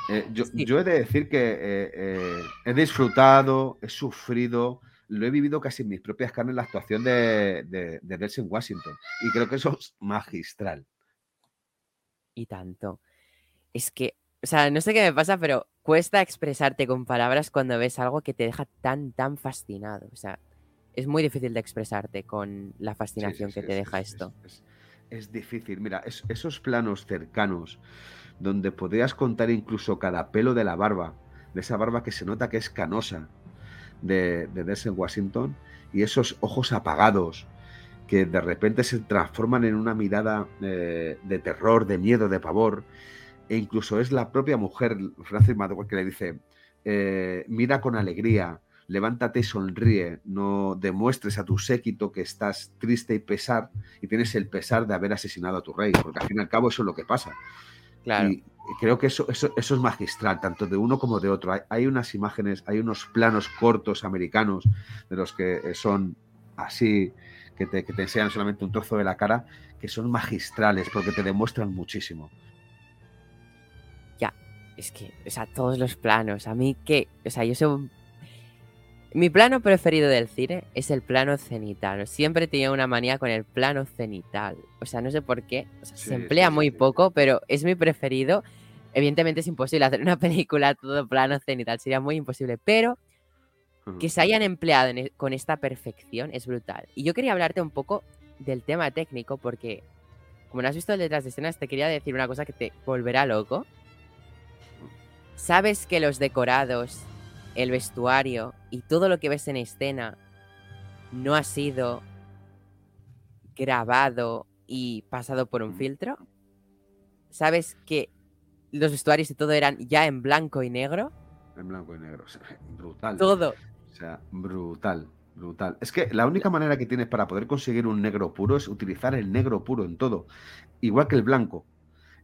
eh, yo, he de decir que eh, eh, he disfrutado, he sufrido, lo he vivido casi en mis propias carnes la actuación de, de, de Washington. Y creo que eso es magistral. Y tanto. Es que, o sea, no sé qué me pasa, pero cuesta expresarte con palabras cuando ves algo que te deja tan, tan fascinado. O sea, es muy difícil de expresarte con la fascinación que te deja esto. Es, difícil. Mira, esos planos cercanos donde podrías contar incluso cada pelo de la barba, de esa barba que se nota que es canosa de, de Washington, y esos ojos apagados que de repente se transforman en una mirada eh, de terror, de miedo, de pavor, e incluso es la propia mujer, Francis McDormand, que le dice, eh, mira con alegría, levántate y sonríe, no demuestres a tu séquito que estás triste y pesar y tienes el pesar de haber asesinado a tu rey, porque al fin y al cabo eso es lo que pasa. Y creo que eso, eso, es magistral, tanto de uno como de otro. Hay, unas imágenes, hay unos planos cortos americanos de los que eh, son así, que te, que te enseñan solamente un trozo de la cara, que son magistrales porque te demuestran muchísimo. Ya, es que, o sea, todos los planos, a mí que, o sea, yo soy mi plano preferido del cine es el plano cenital. Siempre tenía una manía con el plano cenital. O sea, no sé por qué. se emplea muy poco, pero es mi preferido. Evidentemente es imposible hacer una película todo plano cenital. Sería muy imposible. Pero que se hayan empleado e, con esta perfección es brutal. Y yo quería hablarte un poco del tema técnico porque, como no has visto el detrás de escenas, te quería decir una cosa que te volverá loco. ¿Sabes que los decorados el vestuario y todo lo que ves en escena no ha sido grabado y pasado por un filtro? ¿Sabes que los vestuarios y todo eran ya en blanco y negro? En blanco y negro, brutal. Todo. O sea, brutal, brutal. Es que la única manera que tienes para poder conseguir un negro puro es utilizar el negro puro en todo, igual que el blanco.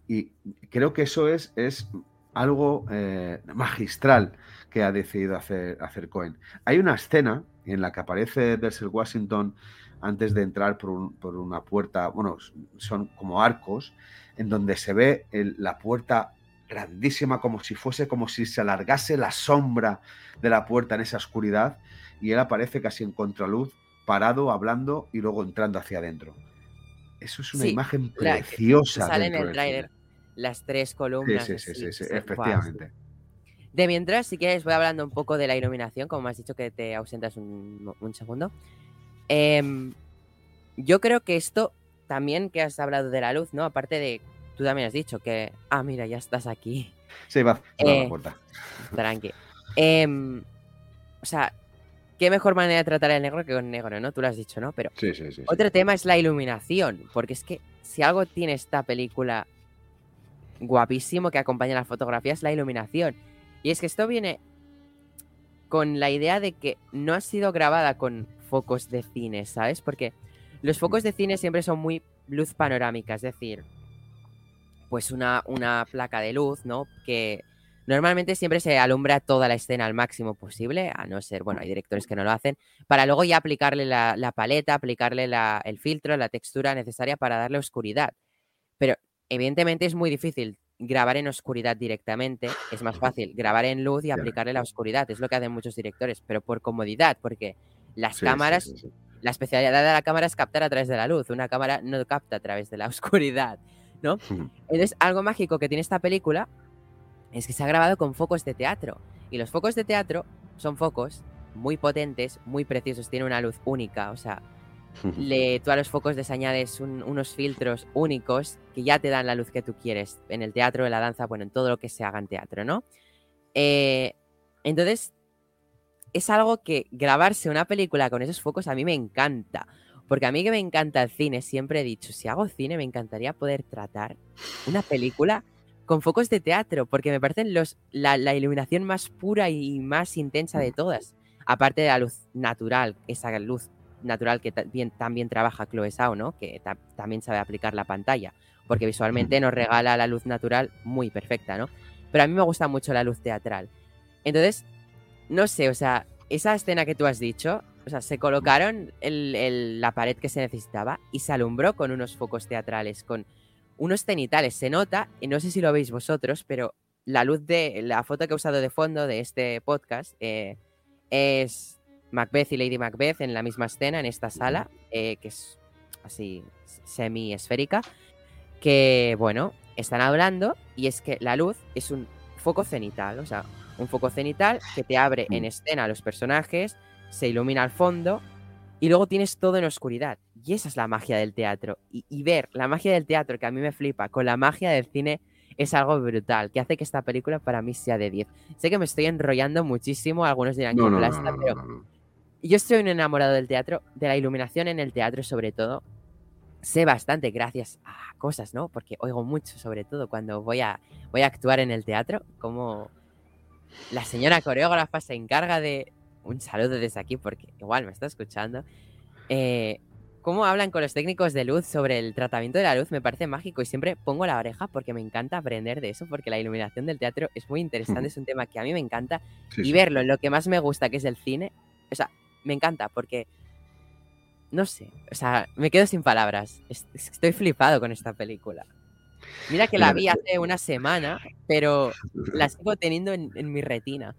Y creo que eso es, es algo eh, magistral que ha decidido hacer, hacer Cohen. Hay una escena en la que aparece Denzel Washington antes de entrar por, una puerta, bueno, son como arcos, en donde se ve la puerta grandísima, como si fuese, como si se alargase la sombra de la puerta en esa oscuridad, y él aparece casi en contraluz, parado, hablando y luego entrando hacia adentro. Eso es una imagen preciosa. Sale en el trailer las tres columnas. Sí, sí, sí, sí, efectivamente. De mientras, si quieres, voy hablando un poco de la iluminación, como me has dicho que te ausentas un, segundo. Em, yo creo que esto también que has hablado de la luz, ¿no? Aparte de, tú también has dicho que, ah, mira, ya estás aquí. Sí, va, va la eh, puerta. Tranqui. Em, o sea, qué mejor manera de tratar el negro que con negro, ¿no? Tú lo has dicho, ¿no? Pero sí, sí, sí, otro tema es la iluminación, porque es que si algo tiene esta película guapísimo que acompaña la fotografía es la iluminación. Y es que esto viene con la idea de que no ha sido grabada con focos de cine, ¿sabes? Porque los focos de cine siempre son muy luz panorámica, es decir, pues una, una placa de luz, ¿no? Que normalmente siempre se alumbra toda la escena al máximo posible, a no ser, bueno, hay directores que no lo hacen, para luego ya aplicarle la, paleta, aplicarle el filtro, la textura necesaria para darle oscuridad. Pero evidentemente es muy difícil grabar en oscuridad directamente, es más fácil grabar en luz y aplicarle la oscuridad, es lo que hacen muchos directores, pero por comodidad, porque las cámaras la especialidad de la cámara es captar a través de la luz. Una cámara no capta a través de la oscuridad, ¿no? Entonces, algo mágico que tiene esta película es que se ha grabado con focos de teatro. Y los focos de teatro son focos muy potentes, muy preciosos, tienen una luz única. O sea, le, tú a los focos les añades unos filtros únicos que ya te dan la luz que tú quieres en el teatro, en la danza, bueno, en todo lo que se haga en teatro, ¿no? Eh, entonces, es algo que grabarse una película con esos focos a mí me encanta. Porque a mí que me encanta el cine, siempre he dicho, si hago cine me encantaría poder tratar una película con focos de teatro, porque me parecen los, la, iluminación más pura y más intensa de todas. Aparte de la luz natural, esa luz natural que también, también trabaja Chloe Sao, ¿no? Que también sabe aplicar la pantalla, porque visualmente nos regala la luz natural muy perfecta, ¿no? Pero a mí me gusta mucho la luz teatral. Entonces, no sé, o sea, esa escena que tú has dicho, o sea, se colocaron la pared que se necesitaba y se alumbró con unos focos teatrales, con unos cenitales. Se nota, y no sé si lo veis vosotros, pero la luz de la foto que he usado de fondo de este podcast eh, es Macbeth y Lady Macbeth en la misma escena, en esta sala, eh, que es así semi-esférica, que, bueno, están hablando y es que la luz es un foco cenital, o sea, un foco cenital que te abre en mm. escena a los personajes, se ilumina al fondo y luego tienes todo en oscuridad. Y esa es la magia del teatro. Y, ver la magia del teatro, que a mí me flipa, con la magia del cine, es algo brutal, que hace que esta película para mí sea de 10. Sé que me estoy enrollando muchísimo, algunos dirán que no, pero yo estoy un enamorado del teatro, de la iluminación en el teatro sobre todo. Sé bastante gracias a cosas, ¿no? Porque oigo mucho, sobre todo cuando voy a, voy a actuar en el teatro, como la señora coreógrafa se encarga de. Un saludo desde aquí porque igual me está escuchando. Eh, cómo hablan con los técnicos de luz sobre el tratamiento de la luz me parece mágico y siempre pongo la oreja porque me encanta aprender de eso, porque la iluminación del teatro es muy interesante, es un tema que a mí me encanta y verlo en lo que más me gusta, que es el cine, o sea, me encanta porque, no sé, o sea, me quedo sin palabras, estoy flipado con esta película. Mira que la vi hace una semana, pero la sigo teniendo en, mi retina.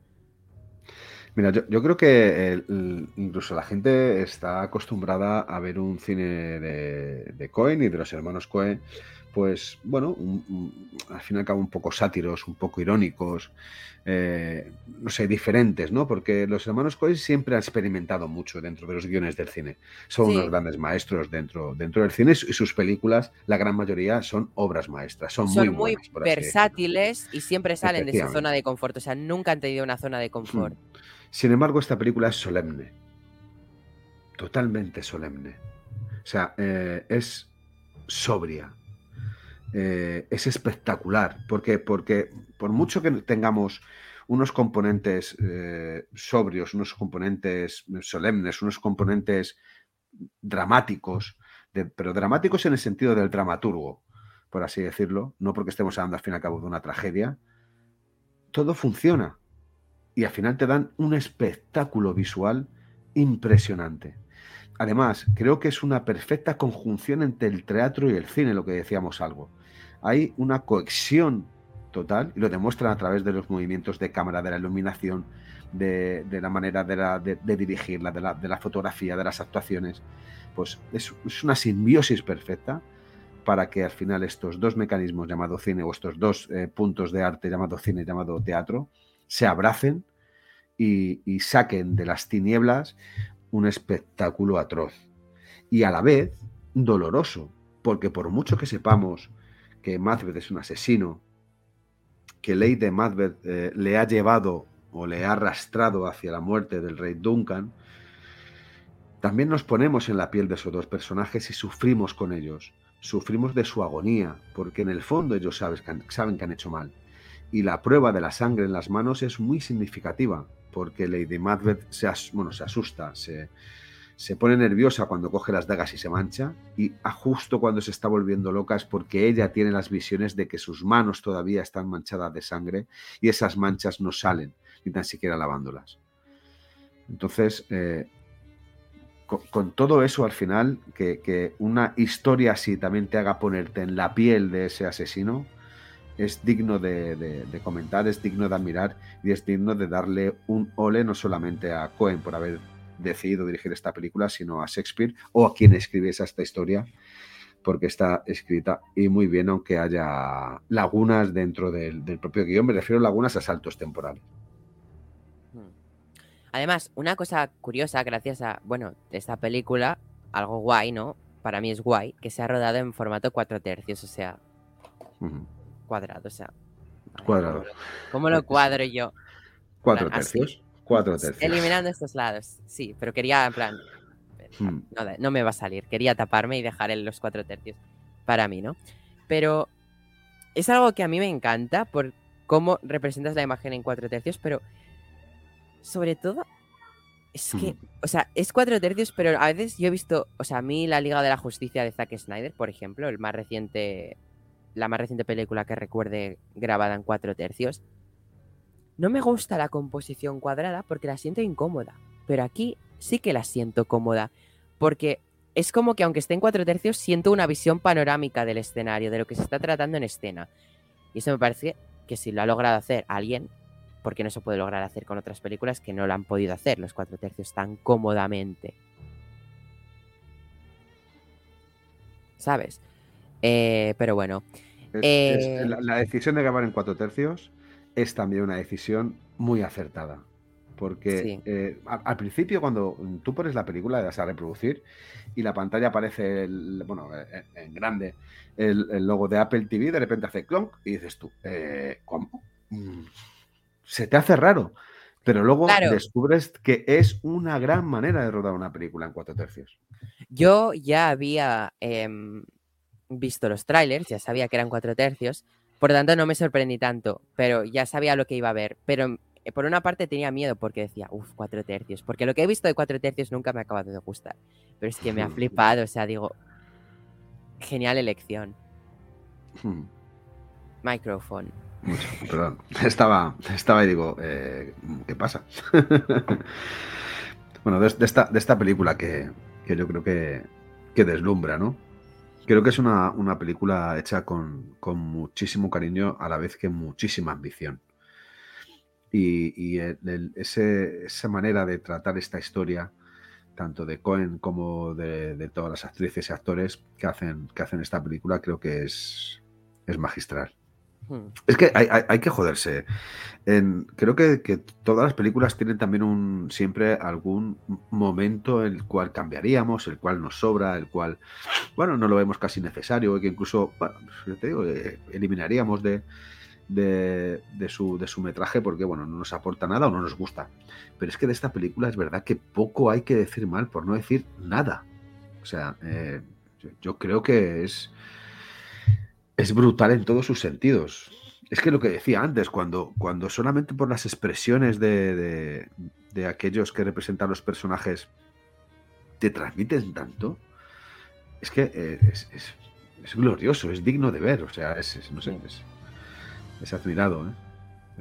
Mira, yo, creo que incluso la gente está acostumbrada a ver un cine de, de Cohen y de los hermanos Cohen pues bueno, al fin y al cabo un poco sátiros, un poco irónicos, eh, no sé, diferentes, ¿no? Porque los hermanos Coen siempre han experimentado mucho dentro de los guiones del cine. Son unos grandes maestros dentro, dentro del cine y sus películas, la gran mayoría, son obras maestras. Son, muy, muy versátiles y siempre salen de su zona de confort. O sea, nunca han tenido una zona de confort. Hmm. Sin embargo, esta película es solemne. Totalmente solemne. O sea, eh, es sobria, eh, es espectacular. ¿Por Porque por mucho que tengamos unos componentes eh, sobrios, unos componentes solemnes, unos componentes dramáticos, pero dramáticos en el sentido del dramaturgo, por así decirlo, no porque estemos hablando al fin y al cabo de una tragedia, todo funciona. Y al final te dan un espectáculo visual impresionante. Además, creo que es una perfecta conjunción entre el teatro y el cine, lo que decíamos algo hay una cohesión total y lo demuestran a través de los movimientos de cámara, de la iluminación, de, la manera de, dirigirla, de la, fotografía, de las actuaciones. Pues es, una simbiosis perfecta para que al final estos dos mecanismos llamados cine o estos dos eh, puntos de arte llamado cine, llamado teatro, se abracen y, y saquen de las tinieblas un espectáculo atroz y a la vez doloroso, porque por mucho que sepamos que Macbeth es un asesino, que Lady Macbeth eh, le ha llevado o le ha arrastrado hacia la muerte del rey Duncan, también nos ponemos en la piel de esos dos personajes y sufrimos con ellos, sufrimos de su agonía, porque en el fondo ellos saben que han, saben que han hecho mal. Y la prueba de la sangre en las manos es muy significativa, porque Lady Macbeth se, bueno, se asusta, se, se pone nerviosa cuando coge las dagas y se mancha, y justo cuando se está volviendo loca es porque ella tiene las visiones de que sus manos todavía están manchadas de sangre y esas manchas no salen, ni tan siquiera lavándolas. Entonces, eh, con, todo eso al final, que, una historia así también te haga ponerte en la piel de ese asesino, es digno de, comentar, es digno de admirar y es digno de darle un ole no solamente a Cohen por haber decidido dirigir esta película, sino a Shakespeare o a quien escribiese esta historia, porque está escrita y muy bien, aunque haya lagunas dentro del, propio guion. Me refiero a lagunas a saltos temporales. Hmm. Además, una cosa curiosa, gracias a, bueno, esta película, algo guay, ¿no? Para mí es guay, que se ha rodado en formato 4 tercios, o sea, cuadrado, o sea. Cuadrado. ¿Cómo lo cuadro yo? ¿Cuatro tercios? Cuatro tercios. Eliminando estos lados, sí, pero quería, en plan, hmm. no, me va a salir. Quería taparme y dejar los cuatro tercios para mí, ¿no? Pero es algo que a mí me encanta por cómo representas la imagen en cuatro tercios, pero sobre todo es que, hmm. o sea, es cuatro tercios, pero a veces yo he visto, o sea, a mí la Liga de la Justicia de Zack Snyder, por ejemplo, el más reciente, la más reciente película que recuerde grabada en cuatro tercios, no me gusta la composición cuadrada porque la siento incómoda, pero aquí sí que la siento cómoda, porque es como que aunque esté en cuatro tercios, siento una visión panorámica del escenario, de lo que se está tratando en escena. Y eso me parece que si lo ha logrado hacer alguien, porque no se puede lograr hacer con otras películas que no lo han podido hacer los cuatro tercios tan cómodamente. ¿Sabes? Eh, pero bueno. Eh, la, decisión de grabar en cuatro tercios es también una decisión muy acertada. Porque eh, al, principio, cuando tú pones la película, le das a reproducir y la pantalla aparece, bueno, eh, eh, en, grande, el, logo de Apple TV, de repente hace clonk y dices tú, ¿cómo? Mm, se te hace raro. Pero luego descubres que es una gran manera de rodar una película en cuatro tercios. Yo ya había em, visto los trailers, ya sabía que eran cuatro tercios, por tanto, no me sorprendí tanto, pero ya sabía lo que iba a ver. Pero eh, por una parte tenía miedo porque decía, uff, cuatro tercios. Porque lo que he visto de cuatro tercios nunca me ha acabado de gustar. Pero es que me ha flipado, o sea, digo, genial elección. Hmm. Microphone. Perdón, estaba, estaba y digo, eh, ¿qué pasa? bueno, de, esta, de esta película que, yo creo que, que deslumbra, ¿no? Creo que es una, película hecha con, muchísimo cariño, a la vez que muchísima ambición. Y, esa manera de tratar esta historia, tanto de Cohen como de, todas las actrices y actores que hacen, que hacen esta película, creo que es, es magistral. Es que hay, que joderse. creo que, todas las películas tienen también un siempre algún momento en el cual cambiaríamos, el cual nos sobra, el cual, bueno, no lo vemos casi necesario, que incluso, bueno, pues, te digo, eh, eliminaríamos de, de, su, de su metraje porque, bueno, no nos aporta nada o no nos gusta. Pero es que de esta película es verdad que poco hay que decir mal, por no decir nada. O sea, eh, yo creo que es es brutal en todos sus sentidos. Es que lo que decía antes, cuando, cuando solamente por las expresiones de, de, aquellos que representan los personajes te transmiten tanto, es que eh, es, es, glorioso, es digno de ver. O sea, es, no sé, es, admirado, ¿eh?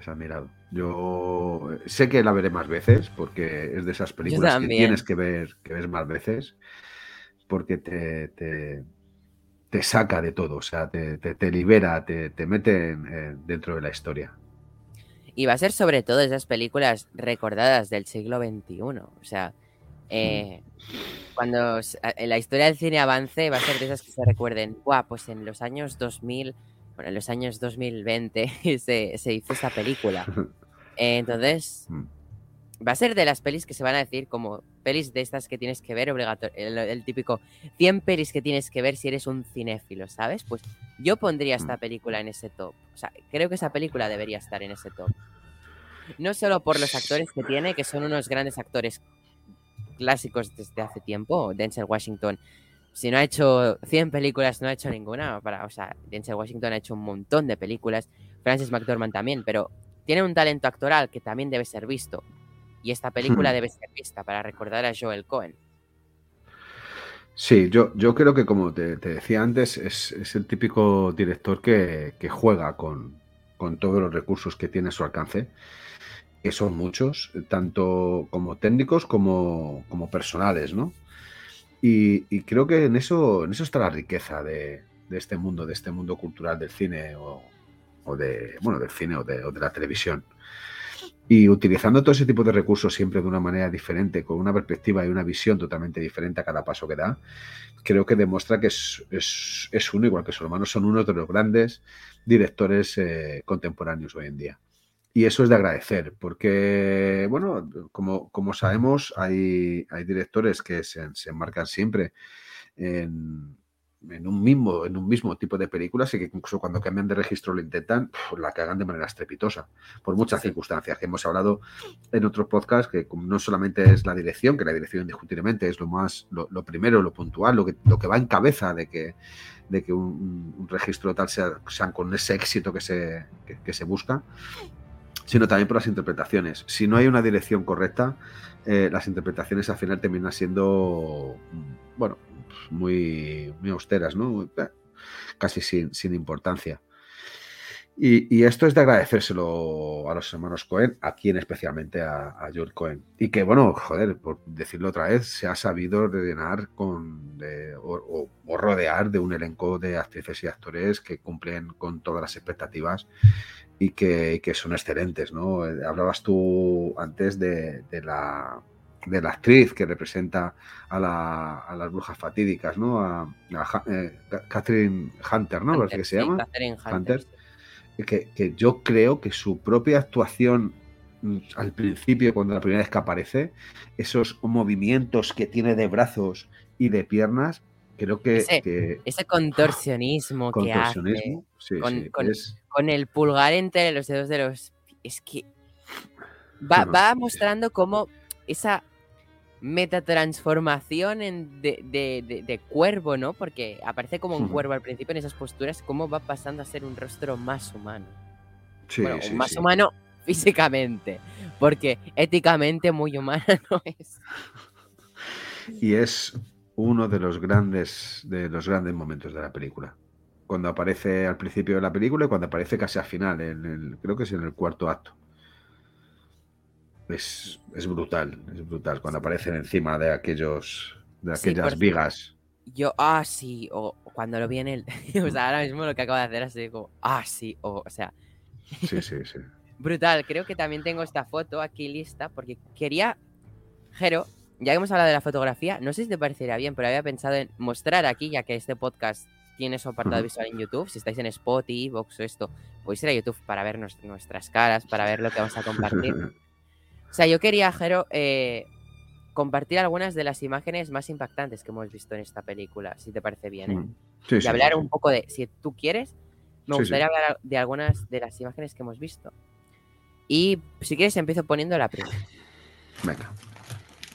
Es admirado. Yo sé que la veré más veces, porque es de esas películas que tienes que ver, que ves más veces, porque te te saca de todo, o sea, te, libera, te, mete dentro de la historia. Y va a ser sobre todo esas películas recordadas del siglo XXI. O sea, eh, cuando la historia del cine avance, va a ser de esas que se recuerden, Guau, pues en los años 2000, bueno, en los años 2020 se, se hizo esta película. entonces, Mm. Va a ser de las pelis que se van a decir como pelis de estas que tienes que ver obligatorio. El, el típico 100 pelis que tienes que ver si eres un cinéfilo, ¿sabes? Pues yo pondría esta Mm. película en ese top. O sea, creo que esa película debería estar en ese top. No solo por los actores que tiene, que son unos grandes actores clásicos desde hace tiempo. Denzel Washington, si no ha hecho 100 películas, no ha hecho ninguna. Para, o sea, Denzel Washington ha hecho un montón de películas. Francis McDormand también, pero tiene un talento actoral que también debe ser visto. Y esta película Hmm. debe ser vista para recordar a Joel Cohen. Sí, yo, yo creo que como te, te decía antes, es, es el típico director que, que juega con, con todos los recursos que tiene a su alcance, que son muchos, tanto como técnicos como, como personales, ¿no? Y, y creo que en eso, en eso está la riqueza de, de este mundo, de este mundo cultural del cine o, o de, bueno, del cine o de, o de la televisión. Y utilizando todo ese tipo de recursos siempre de una manera diferente, con una perspectiva y una visión totalmente diferente a cada paso que da, creo que demuestra que es, es, es uno, igual que su hermano, son uno de los grandes directores eh, contemporáneos hoy en día. Y eso es de agradecer, porque, bueno, como, como sabemos, hay, hay directores que se, se enmarcan siempre en, en un mismo, en un mismo tipo de películas y que incluso cuando cambian de registro lo intentan, pf, la cagan de manera estrepitosa, por muchas Sí. circunstancias que hemos hablado en otros podcasts, que no solamente es la dirección, que la dirección indiscutiblemente es lo más, lo, lo primero, lo puntual, lo que, lo que va en cabeza de que, de que un, un registro tal sea, sean con ese éxito que se, que, que se busca, sino también por las interpretaciones. Si no hay una dirección correcta, eh, las interpretaciones al final terminan siendo, mm, bueno, muy, muy austeras, ¿no? Eh, Casi sin, sin importancia. Y, esto es de agradecérselo a los hermanos Cohen, a quien especialmente a, a George Cohen. Y que, bueno, joder, por decirlo otra vez, se ha sabido rellenar con o, o- rodear de un elenco de actrices y actores que cumplen con todas las expectativas y que, que son excelentes, ¿no? Eh, Hablabas tú antes de, de la, de la actriz que representa a, la- a las brujas fatídicas, ¿no? A, eh, Ca- Catherine Hunter, ¿no? Hunter, que se sí, llama. Catherine Hunter. Hunter. Que, que yo creo que su propia actuación mm, al principio, cuando la primera vez que aparece, esos movimientos que tiene de brazos y de piernas, creo que, Ese que Ese contorsionismo, que hace sí, con, sí, con- es con el pulgar entre los dedos de los... Es que va, va mostrando cómo esa metatransformación en de, de, de- de cuervo, ¿no? Porque aparece como un cuervo al principio en esas posturas, cómo va pasando a ser un rostro más humano. sí, bueno, sí, más sí. humano físicamente, porque éticamente muy humana no es. Y es uno de los grandes, de los grandes momentos de la película. Cuando aparece al principio de la película y cuando aparece casi al final, en el, creo que es en el cuarto acto. Es, es brutal, es brutal. Cuando aparecen encima de aquellos, de aquellas por- vigas. Yo, ah, sí, o cuando lo vi en el... o sea, ahora mismo lo que acabo de hacer así como, ah, sí, o, o sea, Sí, sí, sí. Brutal, creo que también tengo esta foto aquí lista porque quería, Jero, ya que hemos hablado de la fotografía, no sé si te parecería bien, pero había pensado en mostrar aquí, ya que este podcast tiene su apartado visual en YouTube, si estáis en Spotify, Vox o esto, podéis ir a YouTube para ver nos- nuestras caras, para ver lo que vamos a compartir. O sea, yo quería, Jero, eh, compartir algunas de las imágenes más impactantes que hemos visto en esta película, si te parece bien. ¿eh? Mm. Sí, y sí, hablar sí, un poco de, si tú quieres, me gustaría hablar de algunas de las imágenes que hemos visto. Y si quieres empiezo poniendo la primera. Venga.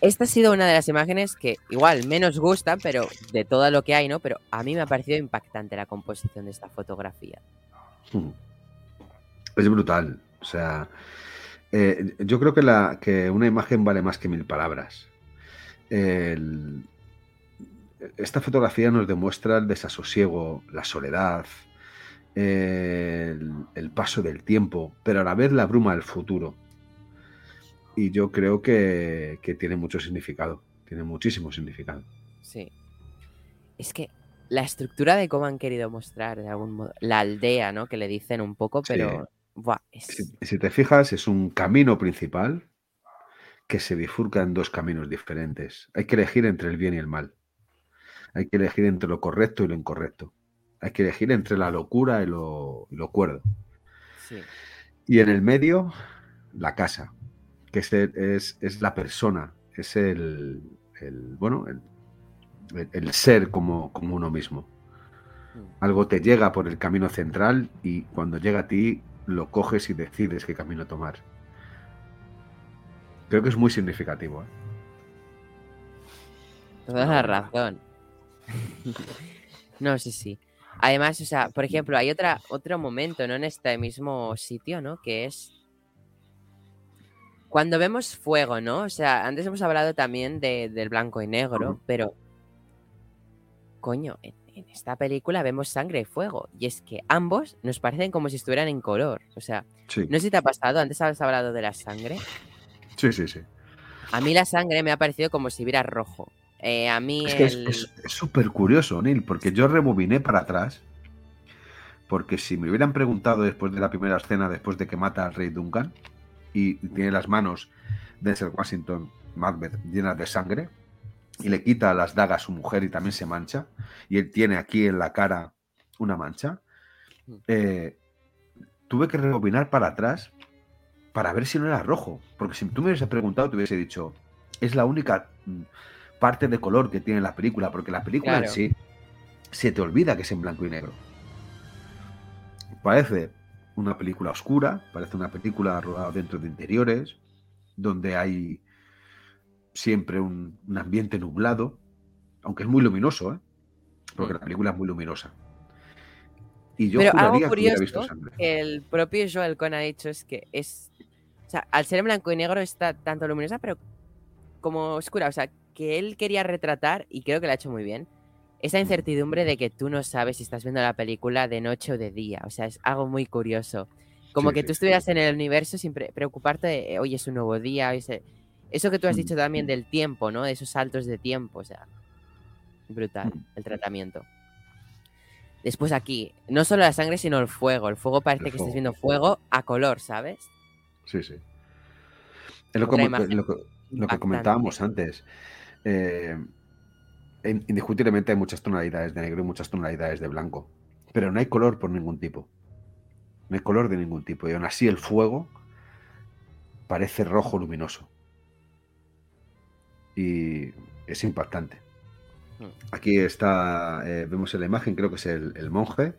Esta ha sido una de las imágenes que igual menos gustan, pero de todo lo que hay, ¿no? Pero a mí me ha parecido impactante la composición de esta fotografía. Mm. Es brutal. O sea, eh, yo creo que, la, que una imagen vale más que mil palabras. El- esta fotografía nos demuestra el desasosiego, la soledad, el, el paso del tiempo, pero a la vez la bruma del futuro. Y yo creo que, que tiene mucho significado, tiene muchísimo significado. Sí. Es que la estructura de cómo han querido mostrar, de algún modo, la aldea, ¿no? Que le dicen un poco, Sí. Pero... buah, es- Si, si te fijas, es un camino principal que se bifurca en dos caminos diferentes. Hay que elegir entre el bien y el mal. Hay que elegir entre lo correcto y lo incorrecto. Hay que elegir entre la locura y lo, lo cuerdo. sí. Y en el medio, la casa, que es, es, es la persona, es el, el bueno, el, el, ser como, como uno mismo. Mm. Algo te llega por el camino central y cuando llega a ti lo coges y decides qué camino tomar. Creo que es muy significativo. ¿eh? Toda la razón. no, sí, sí. Además, o sea, por ejemplo, hay otra, otro momento, ¿no? En este mismo sitio, ¿no? Que es cuando vemos fuego, ¿no? O sea, antes hemos hablado también de, del blanco y negro, pero coño, en, esta película vemos sangre y fuego. Y es que ambos nos parecen como si estuvieran en color. O sea, no sé si te ha pasado, antes has hablado de la sangre. Sí, sí, sí. A mí la sangre me ha parecido como si hubiera rojo. Eh, a mí es súper curioso, Neil, porque yo rebobiné para atrás. Porque si me hubieran preguntado después de la primera escena, después de que mata al rey Duncan, y tiene las manos de Sir Washington Macbeth llenas de sangre, y le quita las dagas a su mujer y también se mancha, y él tiene aquí en la cara una mancha, mm. eh, tuve que rebobinar para atrás para ver si no era rojo. Porque si tú me hubieses preguntado, te hubiese dicho, es la única mm, parte de color que tiene la película, porque la película en sí se te olvida que es en blanco y negro. Parece una película oscura, parece una película rodada dentro de interiores, donde hay siempre un, ambiente nublado, aunque es muy luminoso, ¿eh? porque la película es muy luminosa. Y yo Pero algo curioso que el propio Joel Cohn ha dicho es que es, o sea, al ser en blanco y negro está tanto luminosa, pero como oscura, o sea, que él quería retratar, y creo que lo ha hecho muy bien, esa incertidumbre de que tú no sabes si estás viendo la película de noche o de día. O sea, es algo muy curioso. Como que tú estuvieras en el universo sin preocuparte de, hoy es un nuevo día. Eso que tú has dicho también del tiempo, ¿no? De esos saltos de tiempo. O sea, brutal el tratamiento. Después aquí, no solo la sangre, sino el fuego. El fuego parece que estás viendo fuego a color, ¿sabes? Sí, sí. Es lo, que, comentábamos antes. Eh, indiscutiblemente hay muchas tonalidades de negro y muchas tonalidades de blanco, pero no hay color por ningún tipo. No hay color de ningún tipo. Y aún así el fuego parece rojo luminoso. Y es impactante. Hmm. Aquí está, eh, vemos en la imagen, creo que es el, monje.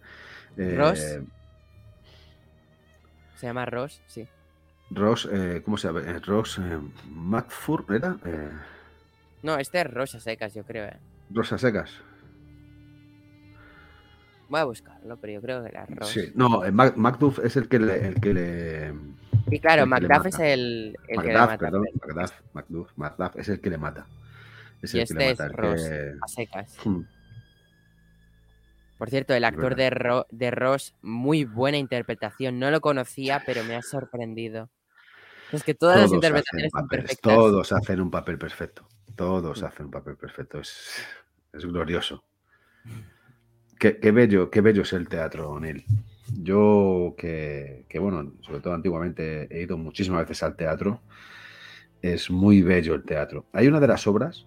Eh, Ross. Se llama Ross, sí. Ross, eh, ¿cómo se llama? Ross Macfur, ¿era? No, este es Rosas Secas, yo creo. ¿eh? Rosas Secas. Voy a buscarlo, pero yo creo que era Ross. Sí, no, eh, Macduff es el que le. El que le y claro, Macduff es el, el que le mata. Perdón, Macduff, Macduff, Macduff es el que le mata. Es el y que le este mata. Es Ross, a secas. Hmm. Por cierto, el actor de, de Ross, muy buena interpretación. No lo conocía, pero me ha sorprendido. Es que todas las interpretaciones son perfectas. Todos hacen un papel perfecto. Todos hacen un papel perfecto. Es, es glorioso. Qué, bello, qué bello es el teatro, Neil. Yo que, bueno, sobre todo antiguamente he ido muchísimas veces al teatro. Es muy bello el teatro. Hay una de las obras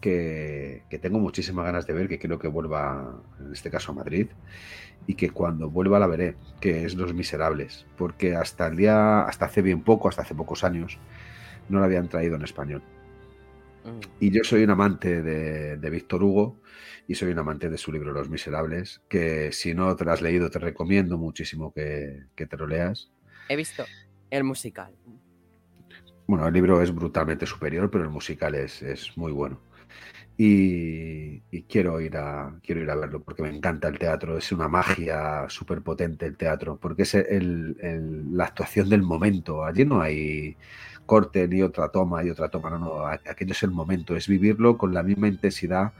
que, que, tengo muchísimas ganas de ver, que quiero que vuelva, en este caso a Madrid, y que cuando vuelva la veré, que es Los Miserables, porque hasta el día, hasta hace bien poco, hasta hace pocos años, no la habían traído en español. Mm. Y yo soy un amante de, Víctor Hugo y soy un amante de su libro Los Miserables, que si no te lo has leído te recomiendo muchísimo que, te lo leas. He visto el musical. Bueno, el libro es brutalmente superior, pero el musical es, muy bueno. Y, quiero ir a quiero ir a verlo porque me encanta el teatro es una magia súper potente el teatro porque es la actuación del momento allí no hay corte ni otra toma y otra toma. No, no, aquello es el momento, es vivirlo con la misma intensidad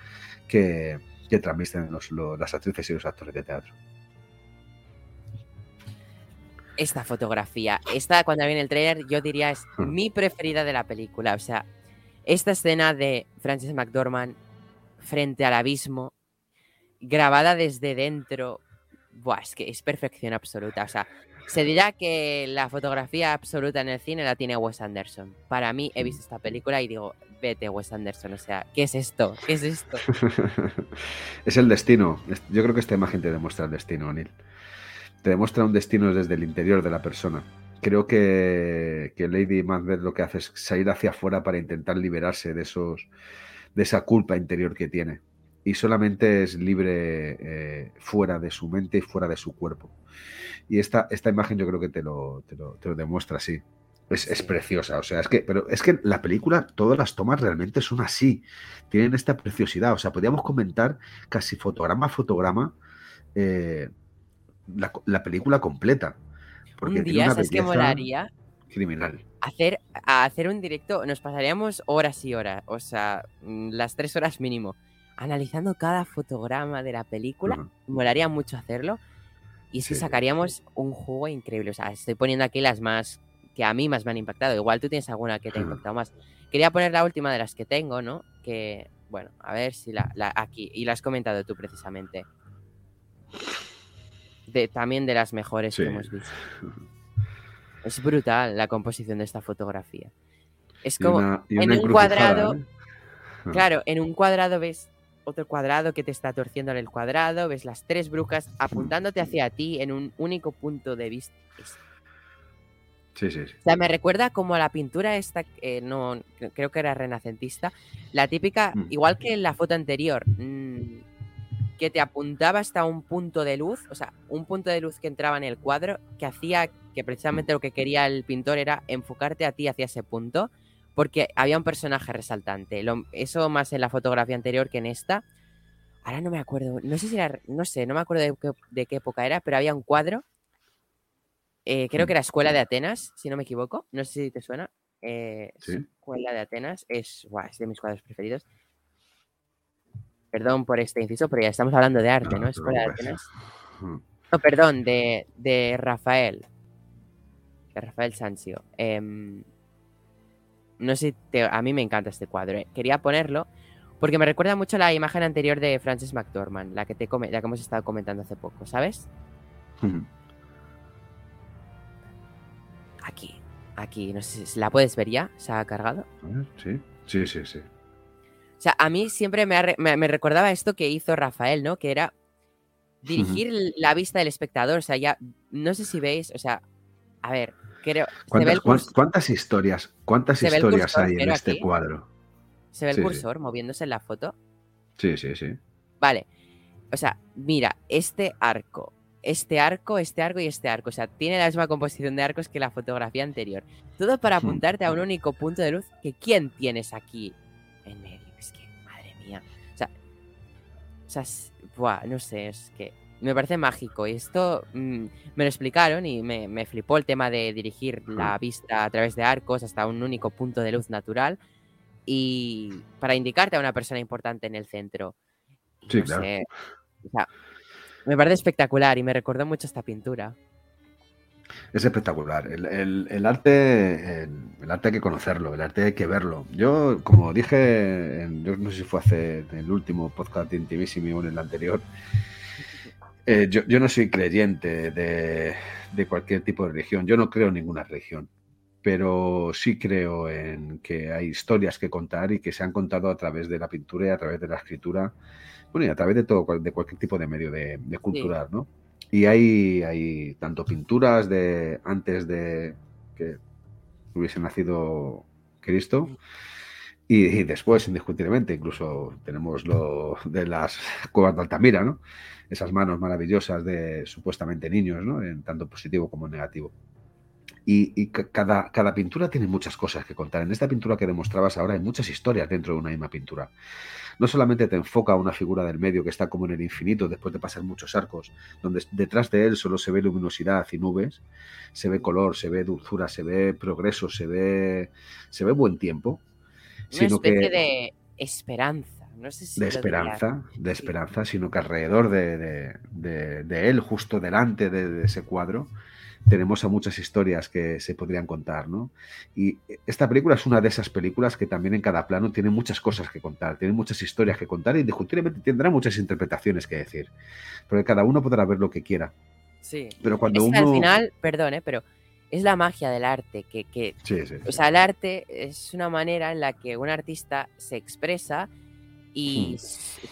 que, que transmiten las actrices y los actores de teatro. Esta fotografía, esta cuando viene el trailer, yo diría es hmm. mi preferida de la película. O sea, esta escena de Francis McDormand frente al abismo, grabada desde dentro, buah, es que es perfección absoluta. O sea, se dirá que la fotografía absoluta en el cine la tiene Wes Anderson. Para mí, he visto esta película y digo, vete, Wes Anderson. O sea, ¿qué es esto? ¿Qué es esto? es el destino. Yo creo que esta imagen te demuestra el destino, Neil. Te demuestra un destino desde el interior de la persona. creo que, Lady Macbeth lo que hace es salir hacia afuera para intentar liberarse de esos de esa culpa interior que tiene. Y solamente es libre eh, fuera de su mente y fuera de su cuerpo. Y esta, esta imagen yo creo que te lo, te lo, te lo demuestra así. Es, es, preciosa, o sea, es que, pero es que la película, todas las tomas realmente son así, tienen esta preciosidad, o sea, podríamos comentar casi fotograma a fotograma eh, la, la, película completa. Porque un día, ¿sabes qué molaría? Criminal. Hacer, a hacer un directo, nos pasaríamos horas y horas, o sea, mm, las tres horas mínimo, analizando cada fotograma de la película. Uh -huh. Molaría mucho hacerlo. Y es sí. que sacaríamos un juego increíble. O sea, estoy poniendo aquí las más que a mí más me han impactado. Igual tú tienes alguna que te ha impactado más. Quería poner la última de las que tengo, ¿no? Que, bueno, a ver si la, la aquí. Y la has comentado tú precisamente. De, también de las mejores sí. que hemos visto. Es brutal la composición de esta fotografía. Es como y una, y una en un cuadrado. ¿eh? Claro, en un cuadrado ves otro cuadrado que te está torciendo en el cuadrado, ves las tres brujas apuntándote hacia ti en un único punto de vista. Sí, sí, sí. O sea, me recuerda como a la pintura esta, eh, no, creo que era renacentista, la típica, mm. igual que en la foto anterior, mmm, que te apuntaba hasta un punto de luz, o sea, un punto de luz que entraba en el cuadro, que hacía que precisamente lo que quería el pintor era enfocarte a ti hacia ese punto, porque había un personaje resaltante. Lo, eso más en la fotografía anterior que en esta. Ahora no me acuerdo, no sé si era, no sé, no me acuerdo de qué, de qué época era, pero había un cuadro eh, creo que era Escuela de Atenas, si no me equivoco. No sé si te suena. Eh, ¿Sí? Escuela de Atenas es, wow, es de mis cuadros preferidos. Perdón por este inciso, pero ya estamos hablando de arte, ¿no? ¿no? Escuela de Atenas. No, perdón, de, de, Rafael. De Rafael Sanzio. Eh, no sé, te, a mí me encanta este cuadro. Eh. Quería ponerlo porque me recuerda mucho a la imagen anterior de Frances McDormand, la que, te la que hemos estado comentando hace poco, ¿sabes? Aquí, aquí, no sé si la puedes ver ya, se ha cargado. Sí, sí, sí, sí. O sea, a mí siempre me, ha, me, me recordaba esto que hizo Rafael, ¿no? Que era dirigir la vista del espectador. O sea, ya, no sé si veis, o sea, a ver, creo. ¿Cuántas, ¿cuántas historias, cuántas historias cursor, hay en este aquí, cuadro? ¿Se ve el sí, cursor sí. moviéndose en la foto? Sí, sí, sí. Vale. O sea, mira, este arco, este arco, este arco y este arco. O sea, tiene la misma composición de arcos que la fotografía anterior. Todo para apuntarte a un único punto de luz que ¿quién tienes aquí en medio? Es que, madre mía. O sea, o sea buah, no sé, es que me parece mágico. Y esto mmm, me lo explicaron y me, me, flipó el tema de dirigir la vista a través de arcos hasta un único punto de luz natural y para indicarte a una persona importante en el centro. Sí, no claro. Sé, o sea, me parece espectacular y me recordó mucho esta pintura. Es espectacular. El, el, el arte el, el, arte hay que conocerlo, el arte hay que verlo. Yo, como dije, en, yo no sé si fue hace el último podcast de Intimissimi o en el anterior, eh, yo, yo, no soy creyente de, de, cualquier tipo de religión. Yo no creo en ninguna religión. Pero sí creo en que hay historias que contar y que se han contado a través de la pintura y a través de la escritura bueno, y a través de todo, de cualquier tipo de medio de, de cultural, sí. ¿no? Y hay, hay tanto pinturas de antes de que hubiese nacido Cristo y, después, indiscutiblemente, incluso tenemos lo de las cuevas de Altamira, ¿no? Esas manos maravillosas de supuestamente niños, ¿no? En tanto positivo como negativo. Y, y, cada, cada pintura tiene muchas cosas que contar. En esta pintura que demostrabas ahora hay muchas historias dentro de una misma pintura no solamente te enfoca a una figura del medio que está como en el infinito después de pasar muchos arcos, donde detrás de él solo se ve luminosidad y nubes, se ve color, se ve dulzura, se ve progreso, se ve, se ve buen tiempo. Una sino especie que, de esperanza. No sé si de esperanza, de esperanza, sino que alrededor de, de, de, de él, justo delante de, ese cuadro, tenemos a muchas historias que se podrían contar, ¿no? Y esta película es una de esas películas que también en cada plano tiene muchas cosas que contar, tiene muchas historias que contar y indiscutiblemente tendrá muchas interpretaciones que decir, porque cada uno podrá ver lo que quiera. Sí. Pero cuando es uno... al final, perdón, ¿eh? pero es la magia del arte, que, que sí, sí, sí. o sea, el arte es una manera en la que un artista se expresa y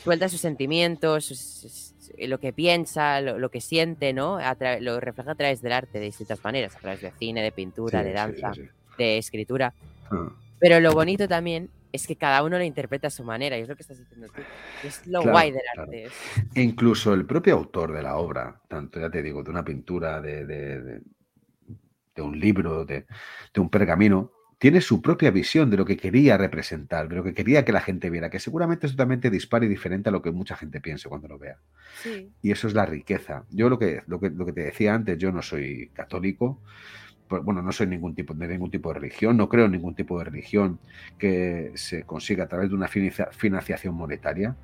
suelta sus sentimientos, lo que piensa, lo, que siente, ¿no? lo refleja a través del arte de distintas maneras, a través de cine, de pintura, de danza, de escritura. Ah. Pero lo bonito también es que cada uno lo interpreta a su manera, y es lo que estás diciendo tú. Es lo guay del arte. E incluso el propio autor de la obra, tanto ya te digo, de una pintura, de, de, un libro, de, un pergamino, tiene su propia visión de lo que quería representar, de lo que quería que la gente viera, que seguramente es totalmente dispar y diferente a lo que mucha gente piense cuando lo vea. Y eso es la riqueza. Yo lo que, lo que, lo que te decía antes, yo no soy católico, pues, bueno, no soy ningún tipo, de ningún tipo de religión, no creo en ningún tipo de religión que se consiga a través de una financiación monetaria.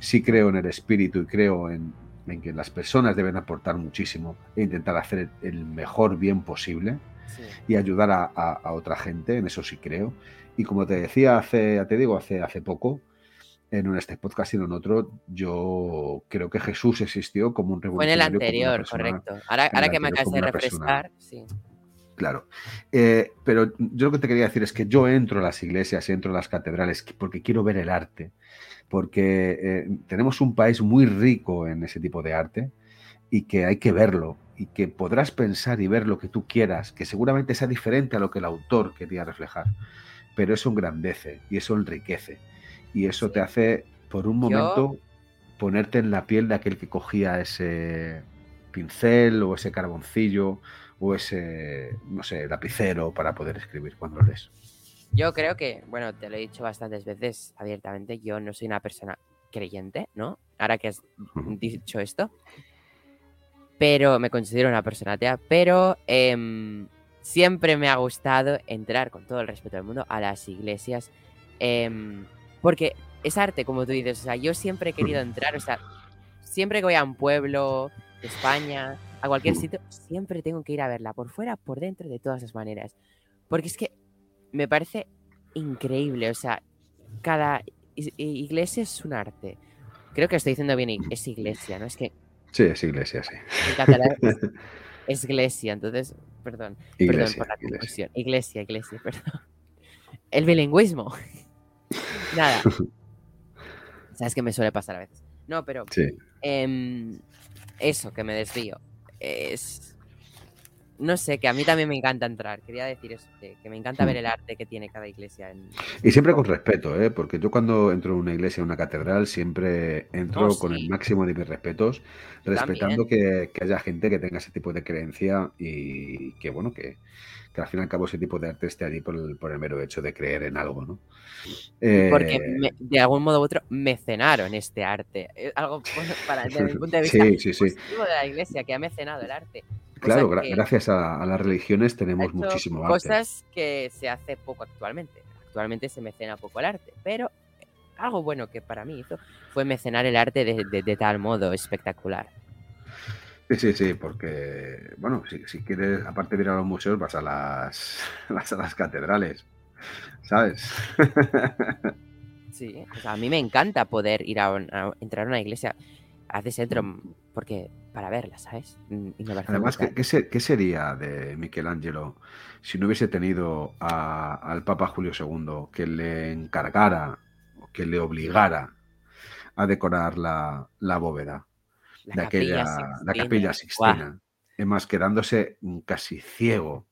Sí creo en el espíritu y creo en, que las personas deben aportar muchísimo e intentar hacer el mejor bien posible y ayudar a, otra gente, en eso sí creo. Y como te decía hace, te digo, hace, hace poco, en un este podcast y en otro, yo creo que Jesús existió como un revolucionario. Fue en el anterior, correcto. Ahora, ahora que me acabas de refrescar, sí. Claro. Eh, pero yo lo que te quería decir es que yo entro a las iglesias, entro a las catedrales porque quiero ver el arte, porque eh, tenemos un país muy rico en ese tipo de arte y que hay que verlo y que podrás pensar y ver lo que tú quieras, que seguramente sea diferente a lo que el autor quería reflejar, pero eso engrandece y eso enriquece y eso te hace por un momento ponerte en la piel de aquel que cogía ese pincel o ese carboncillo o ese, no sé, lapicero para poder escribir cuando lo lees? Yo creo que, bueno, te lo he dicho bastantes veces abiertamente, yo no soy una persona creyente, ¿no? Ahora que has dicho esto, pero me considero una persona atea, pero em, siempre me ha gustado entrar, con todo el respeto del mundo, a las iglesias, em, porque es arte, como tú dices, o sea, yo siempre he querido entrar, o sea, siempre que voy a un pueblo de España, a cualquier sitio, siempre tengo que ir a verla, por fuera, por dentro, de todas las maneras. Porque es que me parece increíble, o sea, cada iglesia es un arte. Creo que estoy diciendo bien, es iglesia, ¿no? Es que... Sí, es iglesia, sí. es, iglesia, entonces, perdón, perdón por la confusión. Iglesia. iglesia, perdón. El bilingüismo. Nada. Sabes que me suele pasar a veces. No, pero... Sí. Em, eso, que me desvío es... No sé, que a mí también me encanta entrar. Quería decir eso, que, me encanta ver mm. el arte que tiene cada iglesia. Y siempre con respeto, ¿eh? porque yo cuando entro en una iglesia, en una catedral, siempre entro con el máximo de mis respetos, respetando que, haya gente que tenga ese tipo de creencia y que, bueno, que, que al fin y al cabo ese tipo de arte esté allí por el, por el mero hecho de creer en algo, ¿no? Porque eh, de algún modo u otro mecenaron este arte. algo para, desde el punto de vista positivo de la iglesia que ha mecenado el arte. Claro, gracias a, las religiones tenemos muchísimo arte. Cosas que se hace poco actualmente. Actualmente se mecena poco el arte, pero algo bueno que para mí hizo fue mecenar el arte de tal modo espectacular. Sí, sí, sí, porque, bueno, si, si, quieres, aparte de ir a los museos, vas a las, vas a las catedrales, ¿sabes? Sí, o sea, a mí me encanta poder ir a, entrar a una iglesia, hace centro, porque para verla, ¿sabes? Mm, Además, ¿qué, ¿qué, sería de Michelangelo si no hubiese tenido al Papa Julio II que le encargara, que le obligara a decorar la, la bóveda? de aquella la capilla Sixtina. Es más, quedándose casi ciego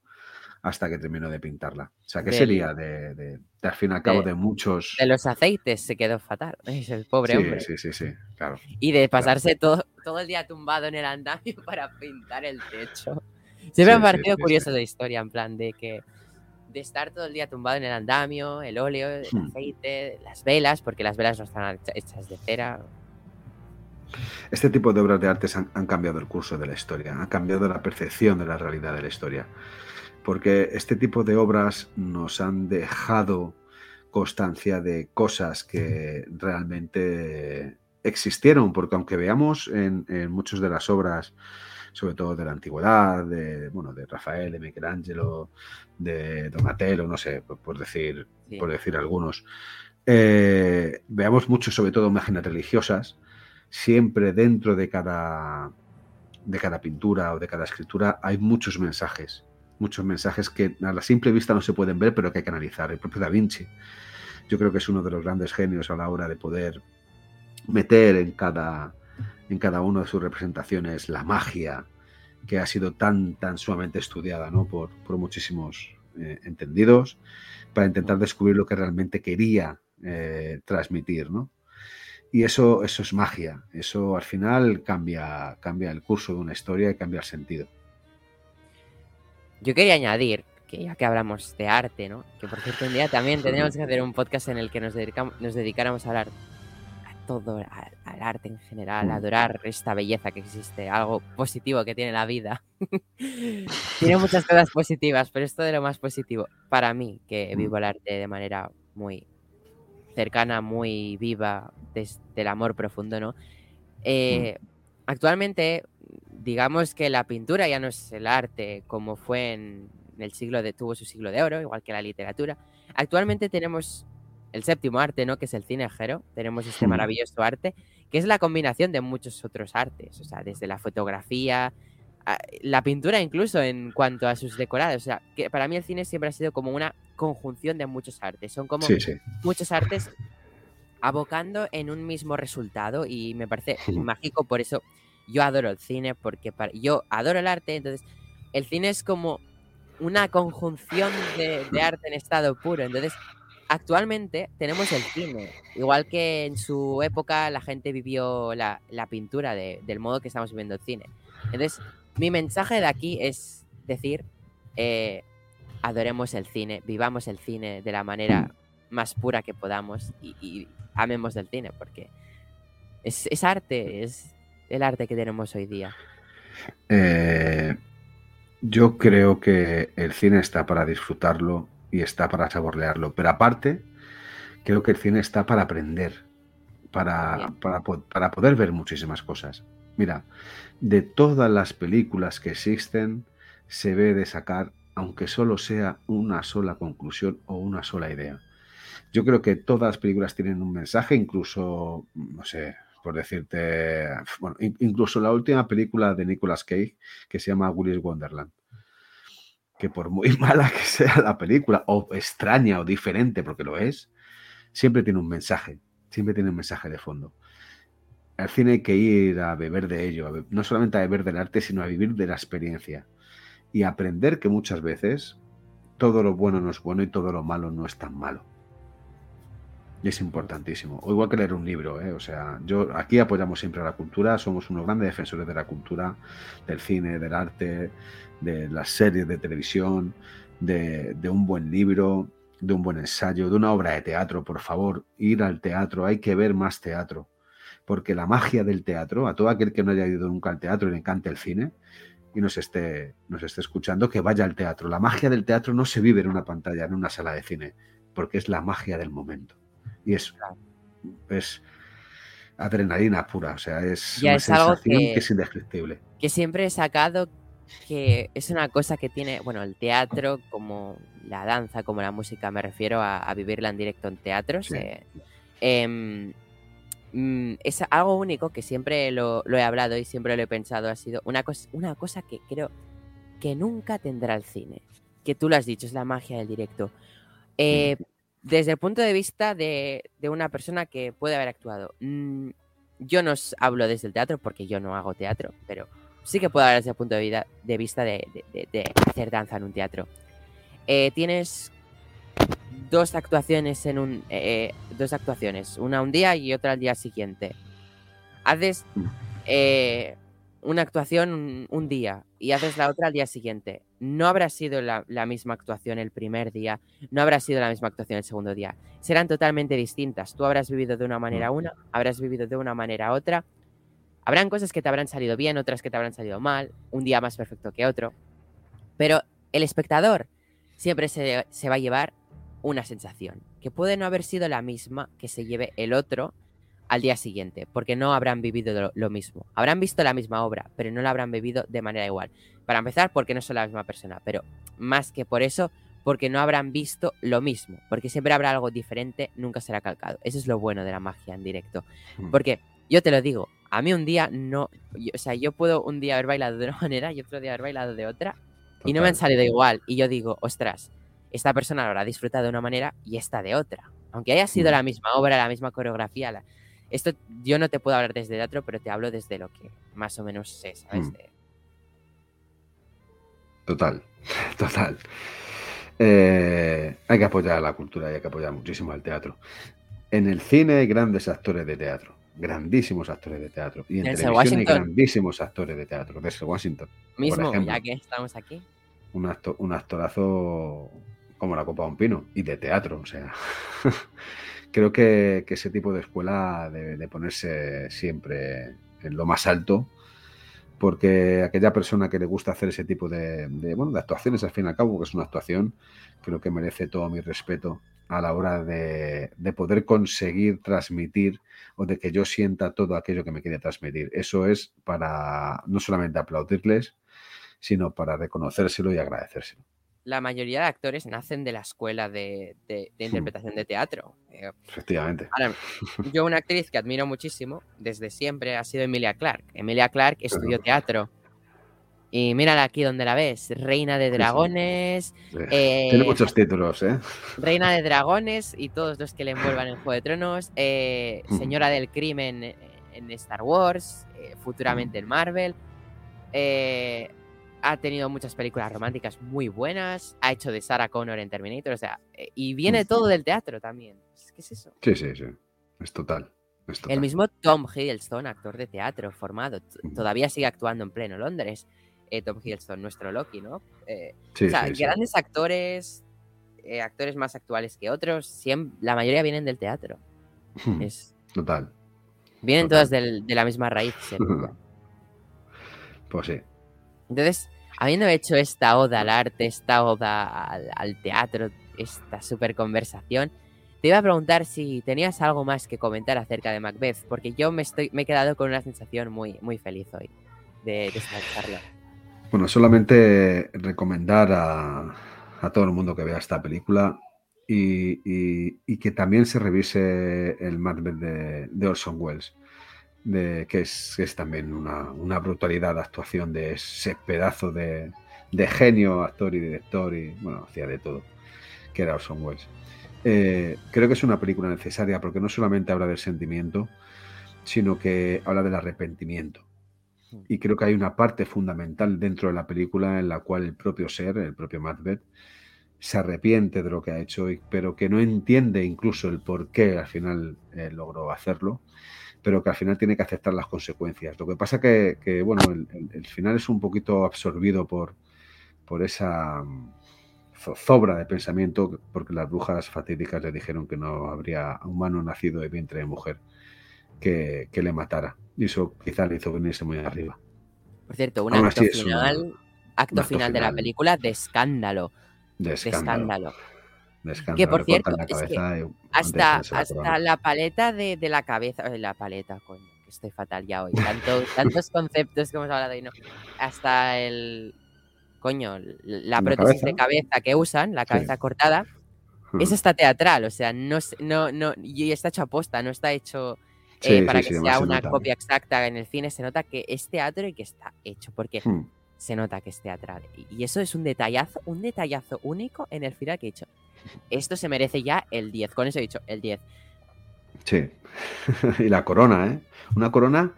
hasta que terminó de pintarla. O sea, ¿qué sería de, al fin y al cabo de, muchos... De los aceites se quedó fatal, es el pobre hombre. Sí, sí, sí, claro. Y de pasarse todo, todo el día tumbado en el andamio para pintar el techo. Siempre me ha parecido curioso la historia, en plan de que de estar todo el día tumbado en el andamio, el óleo, el hmm. aceite, las velas, porque las velas no están hechas de cera, este tipo de obras de arte han, cambiado el curso de la historia, han cambiado la percepción de la realidad de la historia, porque este tipo de obras nos han dejado constancia de cosas que realmente existieron, porque aunque veamos en, muchas de las obras, sobre todo de la antigüedad, de, bueno, de Rafael, de Michelangelo, de Donatello, no sé, por, decir, por decir algunos, eh, veamos mucho, sobre todo imágenes religiosas, siempre dentro de cada, de cada pintura o de cada escritura hay muchos mensajes, muchos mensajes que a la simple vista no se pueden ver, pero que hay que analizar. El propio Da Vinci, yo creo que es uno de los grandes genios a la hora de poder meter en cada, en cada una de sus representaciones la magia que ha sido tan, tan sumamente estudiada ¿no? por, por muchísimos eh, entendidos, para intentar descubrir lo que realmente quería eh, transmitir. ¿no? Y eso, eso es magia, eso al final cambia, cambia el curso de una historia y cambia el sentido. Yo quería añadir que ya que hablamos de arte, ¿no? Que por cierto un día también tendríamos que hacer un podcast en el que nos, dedicamos, nos dedicáramos a hablar a todo, al arte en general, a Mm. adorar esta belleza que existe, algo positivo que tiene la vida. tiene muchas cosas positivas, pero esto de lo más positivo, para mí, que Mm. vivo el arte de manera muy cercana, muy viva, desde el amor profundo, ¿no? Eh, Actualmente, digamos que la pintura ya no es el arte como fue en el siglo de, tuvo su siglo de oro, igual que la literatura. Actualmente tenemos el séptimo arte, ¿no? Que es el cinejero. Tenemos este maravilloso arte, que es la combinación de muchos otros artes, o sea, desde la fotografía, a- la pintura incluso en cuanto a sus decorados. O sea, que para mí el cine siempre ha sido como una conjunción de muchos artes. Son como Sí, sí. muchos artes abocando en un mismo resultado y me parece mágico, por eso yo adoro el cine, porque para- yo adoro el arte, entonces el cine es como una conjunción de, de arte en estado puro, entonces actualmente tenemos el cine, igual que en su época la gente vivió la, la pintura de- del modo que estamos viviendo el cine. Entonces mi mensaje de aquí es decir, eh, adoremos el cine, vivamos el cine de la manera más pura que podamos y, y amemos del cine, porque es, es arte, es el arte que tenemos hoy día. Eh, yo creo que el cine está para disfrutarlo y está para saborearlo, pero aparte, creo que el cine está para aprender, para, para, para poder ver muchísimas cosas. Mira, de todas las películas que existen, se ve de sacar, aunque solo sea una sola conclusión o una sola idea. Yo creo que todas las películas tienen un mensaje, incluso, no sé, por decirte, bueno, in- incluso la última película de Nicolas Cage, que se llama Willy's Wonderland, que por muy mala que sea la película, o extraña o diferente, porque lo es, siempre tiene un mensaje, siempre tiene un mensaje de fondo. Al cine hay que ir a beber de ello, no solamente a beber del arte, sino a vivir de la experiencia y aprender que muchas veces todo lo bueno no es bueno y todo lo malo no es tan malo. Es importantísimo. O igual que leer un libro, ¿eh? O sea, yo aquí apoyamos siempre a la cultura, somos unos grandes defensores de la cultura, del cine, del arte, de las series de televisión, de, un buen libro, de un buen ensayo, de una obra de teatro, por favor, ir al teatro, hay que ver más teatro. Porque la magia del teatro, a todo aquel que no haya ido nunca al teatro y le encante el cine, y nos esté, nos esté escuchando, que vaya al teatro. La magia del teatro no se vive en una pantalla, en una sala de cine, porque es la magia del momento. Y es, es adrenalina pura, o sea, es Ya una es algo sensación que- que es indescriptible. Que siempre he sacado que es una cosa que tiene, bueno, el teatro, como la danza, como la música, me refiero a, a vivirla en directo en teatros. Sí. eh, em, mm, es algo único que siempre lo, lo he hablado y siempre lo he pensado, ha sido una, cosa una cosa que creo que nunca tendrá el cine. Que tú lo has dicho, es la magia del directo. Eh, desde el punto de vista de, de una persona que puede haber actuado. mm, yo no os hablo desde el teatro porque yo no hago teatro, pero sí que puedo hablar desde el punto de, vida- de vista de, hacer danza en un teatro. Eh, tienes dos actuaciones en un eh, dos actuaciones, una un día y otra al día siguiente. Haces Mm. eh, una actuación un, un día y haces la otra al día siguiente. No habrá sido la, la misma actuación el primer día, no habrá sido la misma actuación el segundo día. Serán totalmente distintas. Tú habrás vivido de una manera una, habrás vivido de una manera otra. Habrán cosas que te habrán salido bien, otras que te habrán salido mal, un día más perfecto que otro. Pero el espectador siempre se, se va a llevar una sensación, que puede no haber sido la misma que se lleve el otro al día siguiente, porque no habrán vivido lo, lo mismo. Habrán visto la misma obra, pero no la habrán vivido de manera igual. Para empezar, porque no son la misma persona, pero más que por eso, porque no habrán visto lo mismo, porque siempre habrá algo diferente, nunca será calcado. Eso es lo bueno de la magia en directo. Mm. Porque yo te lo digo, a mí un día no, yo- o sea, yo puedo un día haber bailado de una manera y otro día haber bailado de otra, y no me han salido igual. Y yo digo, ostras, esta persona lo habrá disfrutado de una manera y esta de otra. Aunque haya sido Mm. la misma obra, la misma coreografía, la- Esto yo no te puedo hablar desde teatro, pero te hablo desde lo que más o menos sé, ¿sabes? Mm. Total, total. Eh, hay que apoyar a la cultura y hay que apoyar muchísimo al teatro. En el cine hay grandes actores de teatro, grandísimos actores de teatro. Y en televisión hay Washington. grandísimos actores de teatro. Denzel Washington, Mismo, ejemplo. ya que estamos aquí. un, acto- un actorazo como la copa de un pino y de teatro. O sea, creo que, ese tipo de escuela debe de ponerse siempre en lo más alto. Porque aquella persona que le gusta hacer ese tipo de, de, bueno, de actuaciones, al fin y al cabo, que es una actuación, creo que merece todo mi respeto a la hora de, de poder conseguir transmitir o de que yo sienta todo aquello que me quiere transmitir. Eso es para no solamente aplaudirles, sino para reconocérselo y agradecérselo. La mayoría de actores nacen de la escuela de, de- de interpretación de teatro. Eh, Efectivamente. Ahora, yo una actriz que admiro muchísimo desde siempre ha sido Emilia Clarke. Emilia Clarke estudió teatro. Y mírala aquí donde la ves, Reina de sí. Dragones, Eh, Tiene muchos títulos, ¿eh? Reina de Dragones y todos los que le envuelvan en Juego de Tronos, eh, Mm. Señora del Crimen en Star Wars, eh, futuramente en Marvel. Ha tenido muchas películas románticas muy buenas, ha hecho de Sarah Connor en Terminator, o sea, eh, y viene todo del teatro también. ¿Qué es eso? Sí, sí, sí. Es total. Es total. El mismo Tom Hiddleston, actor de teatro formado, todavía sigue actuando en pleno Londres. eh, Tom Hiddleston, nuestro Loki, ¿no? Eh, Sí, o sea, sí, sí. grandes actores, eh, actores más actuales que otros, siem- la mayoría vienen del teatro. Es, Total. vienen Total. todas del- de la misma raíz. Pues sí. Entonces, habiendo hecho esta oda al arte, esta oda al, al teatro, esta super conversación, te iba a preguntar si tenías algo más que comentar acerca de Macbeth, porque yo me, estoy, me he quedado con una sensación muy, muy feliz hoy de, de. Bueno, solamente recomendar a, todo el mundo que vea esta película y que también se revise el Macbeth de, de Orson Welles, de, que, es, que es también una, una brutalidad de actuación de ese pedazo de, de genio, actor y director, y bueno, hacía de todo, que era Orson Welles. Eh, creo que es una película necesaria porque no solamente habla del sentimiento, sino que habla del arrepentimiento. Y creo que hay una parte fundamental dentro de la película en la cual el propio ser, el propio Macbeth, se arrepiente de lo que ha hecho, pero que no entiende incluso el por qué al final eh, logró hacerlo, pero que al final tiene que aceptar las consecuencias. Lo que pasa que, que, bueno, el, el- el final es un poquito absorbido por, por esa mm, zozobra de pensamiento, porque las brujas fatídicas le dijeron que no habría humano nacido de vientre de mujer que, que le matara. Y eso quizá le hizo venirse muy arriba. Por cierto, un Aún acto final, acto acto final de la película de escándalo. de escándalo. Que, por cierto, la es que de Hasta, hasta la paleta de, de la cabeza. eh, La paleta, coño, que estoy fatal ya hoy. Tanto- tantos conceptos que hemos hablado y no. Hasta el. Coño, la ¿La prótesis de cabeza? que usan, la cabeza cortada, Ujú. eso está teatral, o sea, no, no, no, y está hecho a posta, no está hecho eh, sí, para sí, que sea se una nota. copia exacta en el cine. Se nota que es teatro y que está hecho, porque Hmm. se nota que es teatral. Y- eso es un detallazo, un detallazo único en el final que he dicho. Esto se merece ya el 10. Con eso he dicho el 10. Sí. y la corona, ¿eh? Una corona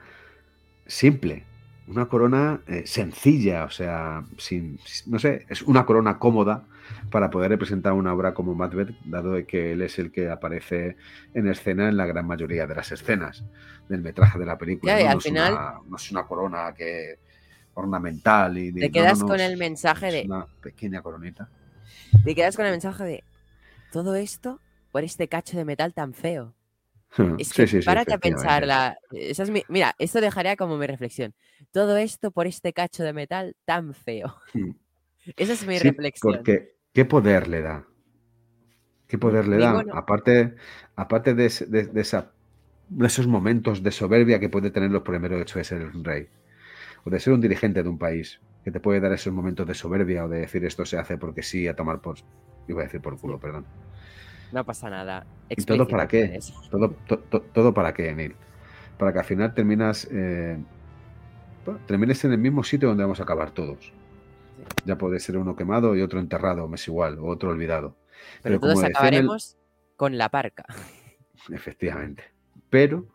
simple. Una corona eh, sencilla, o sea, sin, no sé, es una corona cómoda para poder representar una obra como Macbeth, dado que él es el que aparece en escena en la gran mayoría de las escenas del metraje de la película. Ya, y ¿no? al No es final- una- no es una corona que ornamental y de- Te quedas no, con el mensaje de. una pequeña coronita. Te quedas con el mensaje de. Todo esto por este cacho de metal tan feo. Es que Sí, sí, sí, párate a efectivamente. pensarla. Esa es mi, mira, esto dejaría como mi reflexión. Todo esto por este cacho de metal tan feo. Hmm. Esa es mi Sí, reflexión. Porque, ¿qué poder le da? ¿Qué poder le da? Aparte, aparte de, de- de esa, de esos momentos de soberbia que puede tener los primeros hecho de ser un rey. O de ser un dirigente de un país. Que te puede dar esos momentos de soberbia o de decir esto se hace porque sí, a tomar por. Iba a decir por culo, perdón. No pasa nada. ¿Y todo para qué? Todo, to- to- todo para qué, Neil. Para que al final terminas. eh, bueno, termines en el mismo sitio donde vamos a acabar todos. Ya puede ser uno quemado y otro enterrado, me es igual, o otro olvidado. Pero, todos el- acabaremos con la parca. Efectivamente. Pero,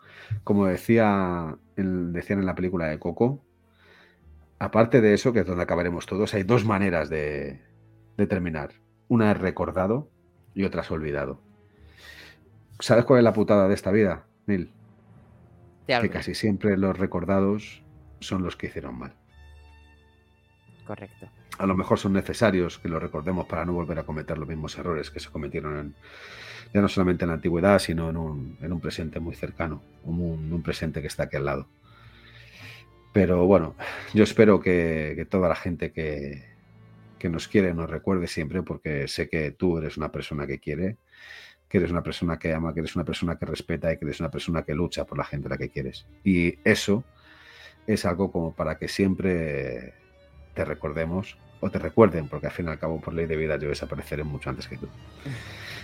como decía, decían en la película de Coco, aparte de eso, que es donde acabaremos todos, hay dos maneras de, de terminar. Una es recordado y otra es olvidado. ¿Sabes cuál es la putada de esta vida, Neil? Que casi siempre los recordados son los que hicieron mal. Correcto. A lo mejor son necesarios que lo recordemos para no volver a cometer los mismos errores que se cometieron ya no solamente en la antigüedad, sino en un, presente muy cercano, un, un, presente que está aquí al lado. Pero bueno, yo espero que, toda la gente que, que nos quiere nos recuerde siempre, porque sé que tú eres una persona que quiere, que eres una persona que ama, que eres una persona que respeta y que eres una persona que lucha por la gente a la que quieres. Y eso es algo como para que siempre te recordemos o te recuerden, porque al fin y al cabo, por ley de vida, yo desapareceré mucho antes que tú.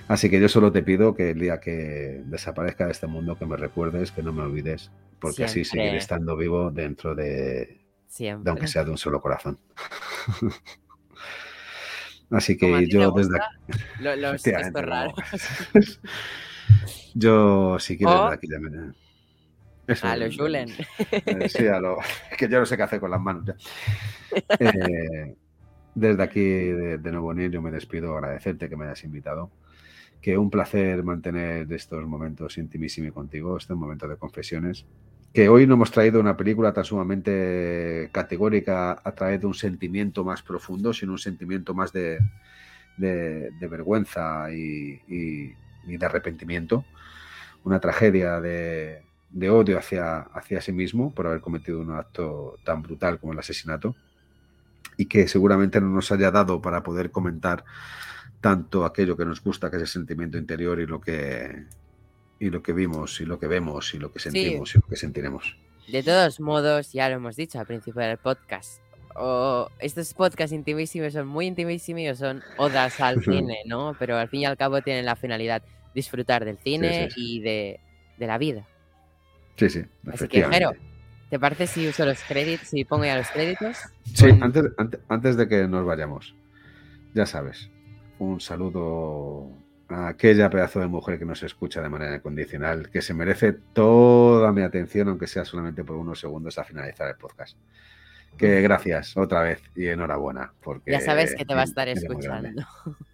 Así que yo solo te pido que el día que desaparezca de este mundo, que me recuerdes, que no me olvides, porque así seguiré estando vivo dentro de, de, aunque sea de un solo corazón. así que yo desde aquí. los gestos raros. yo, si quieres, desde aquí también. a lo Julen. Eh, sí, a lo. que yo no sé qué hacer con las manos. Eh, desde aquí, de, nuevo, Neil, yo me despido, agradecerte que me hayas invitado. Que un placer mantener estos momentos intimísimos contigo, este momento de confesiones. Que hoy no hemos traído una película tan sumamente categórica a través de un sentimiento más profundo, sino un sentimiento más de, vergüenza y de arrepentimiento. Una tragedia de, de odio hacia, hacia sí mismo por haber cometido un acto tan brutal como el asesinato y que seguramente no nos haya dado para poder comentar tanto aquello que nos gusta, que es el sentimiento interior y lo que y lo que vimos y lo que vemos y lo que sentimos y lo que sentiremos. De todos modos, ya lo hemos dicho al principio del podcast, o estos podcasts intimísimos son muy intimísimos son odas al cine, ¿no? Pero al fin y al cabo tienen la finalidad disfrutar del cine y de, de la vida. Sí, sí. Así que, Jero, ¿te parece si uso los créditos, si pongo ya los créditos? Sí, antes, antes, de que nos vayamos, ya sabes, un saludo a aquella pedazo de mujer que nos escucha de manera incondicional, que se merece toda mi atención, aunque sea solamente por unos segundos a finalizar el podcast. Que gracias otra vez y enhorabuena. Porque ya sabes que te va a estar escuchando.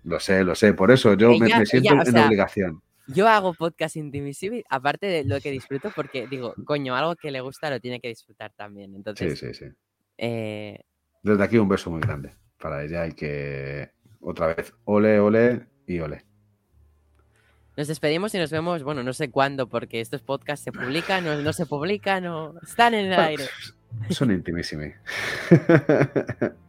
Lo sé, lo sé. Por eso yo me, siento en obligación. Yo hago podcast intimisivo, aparte de lo que disfruto, porque digo, coño, algo que le gusta lo tiene que disfrutar también. Entonces, sí, sí, sí. Eh, Desde aquí un beso muy grande para ella y que otra vez, ole, ole y ole. Nos despedimos y nos vemos, bueno, no sé cuándo, porque estos podcasts se publican, no, no se publican, no están en el aire. Son intimísimos.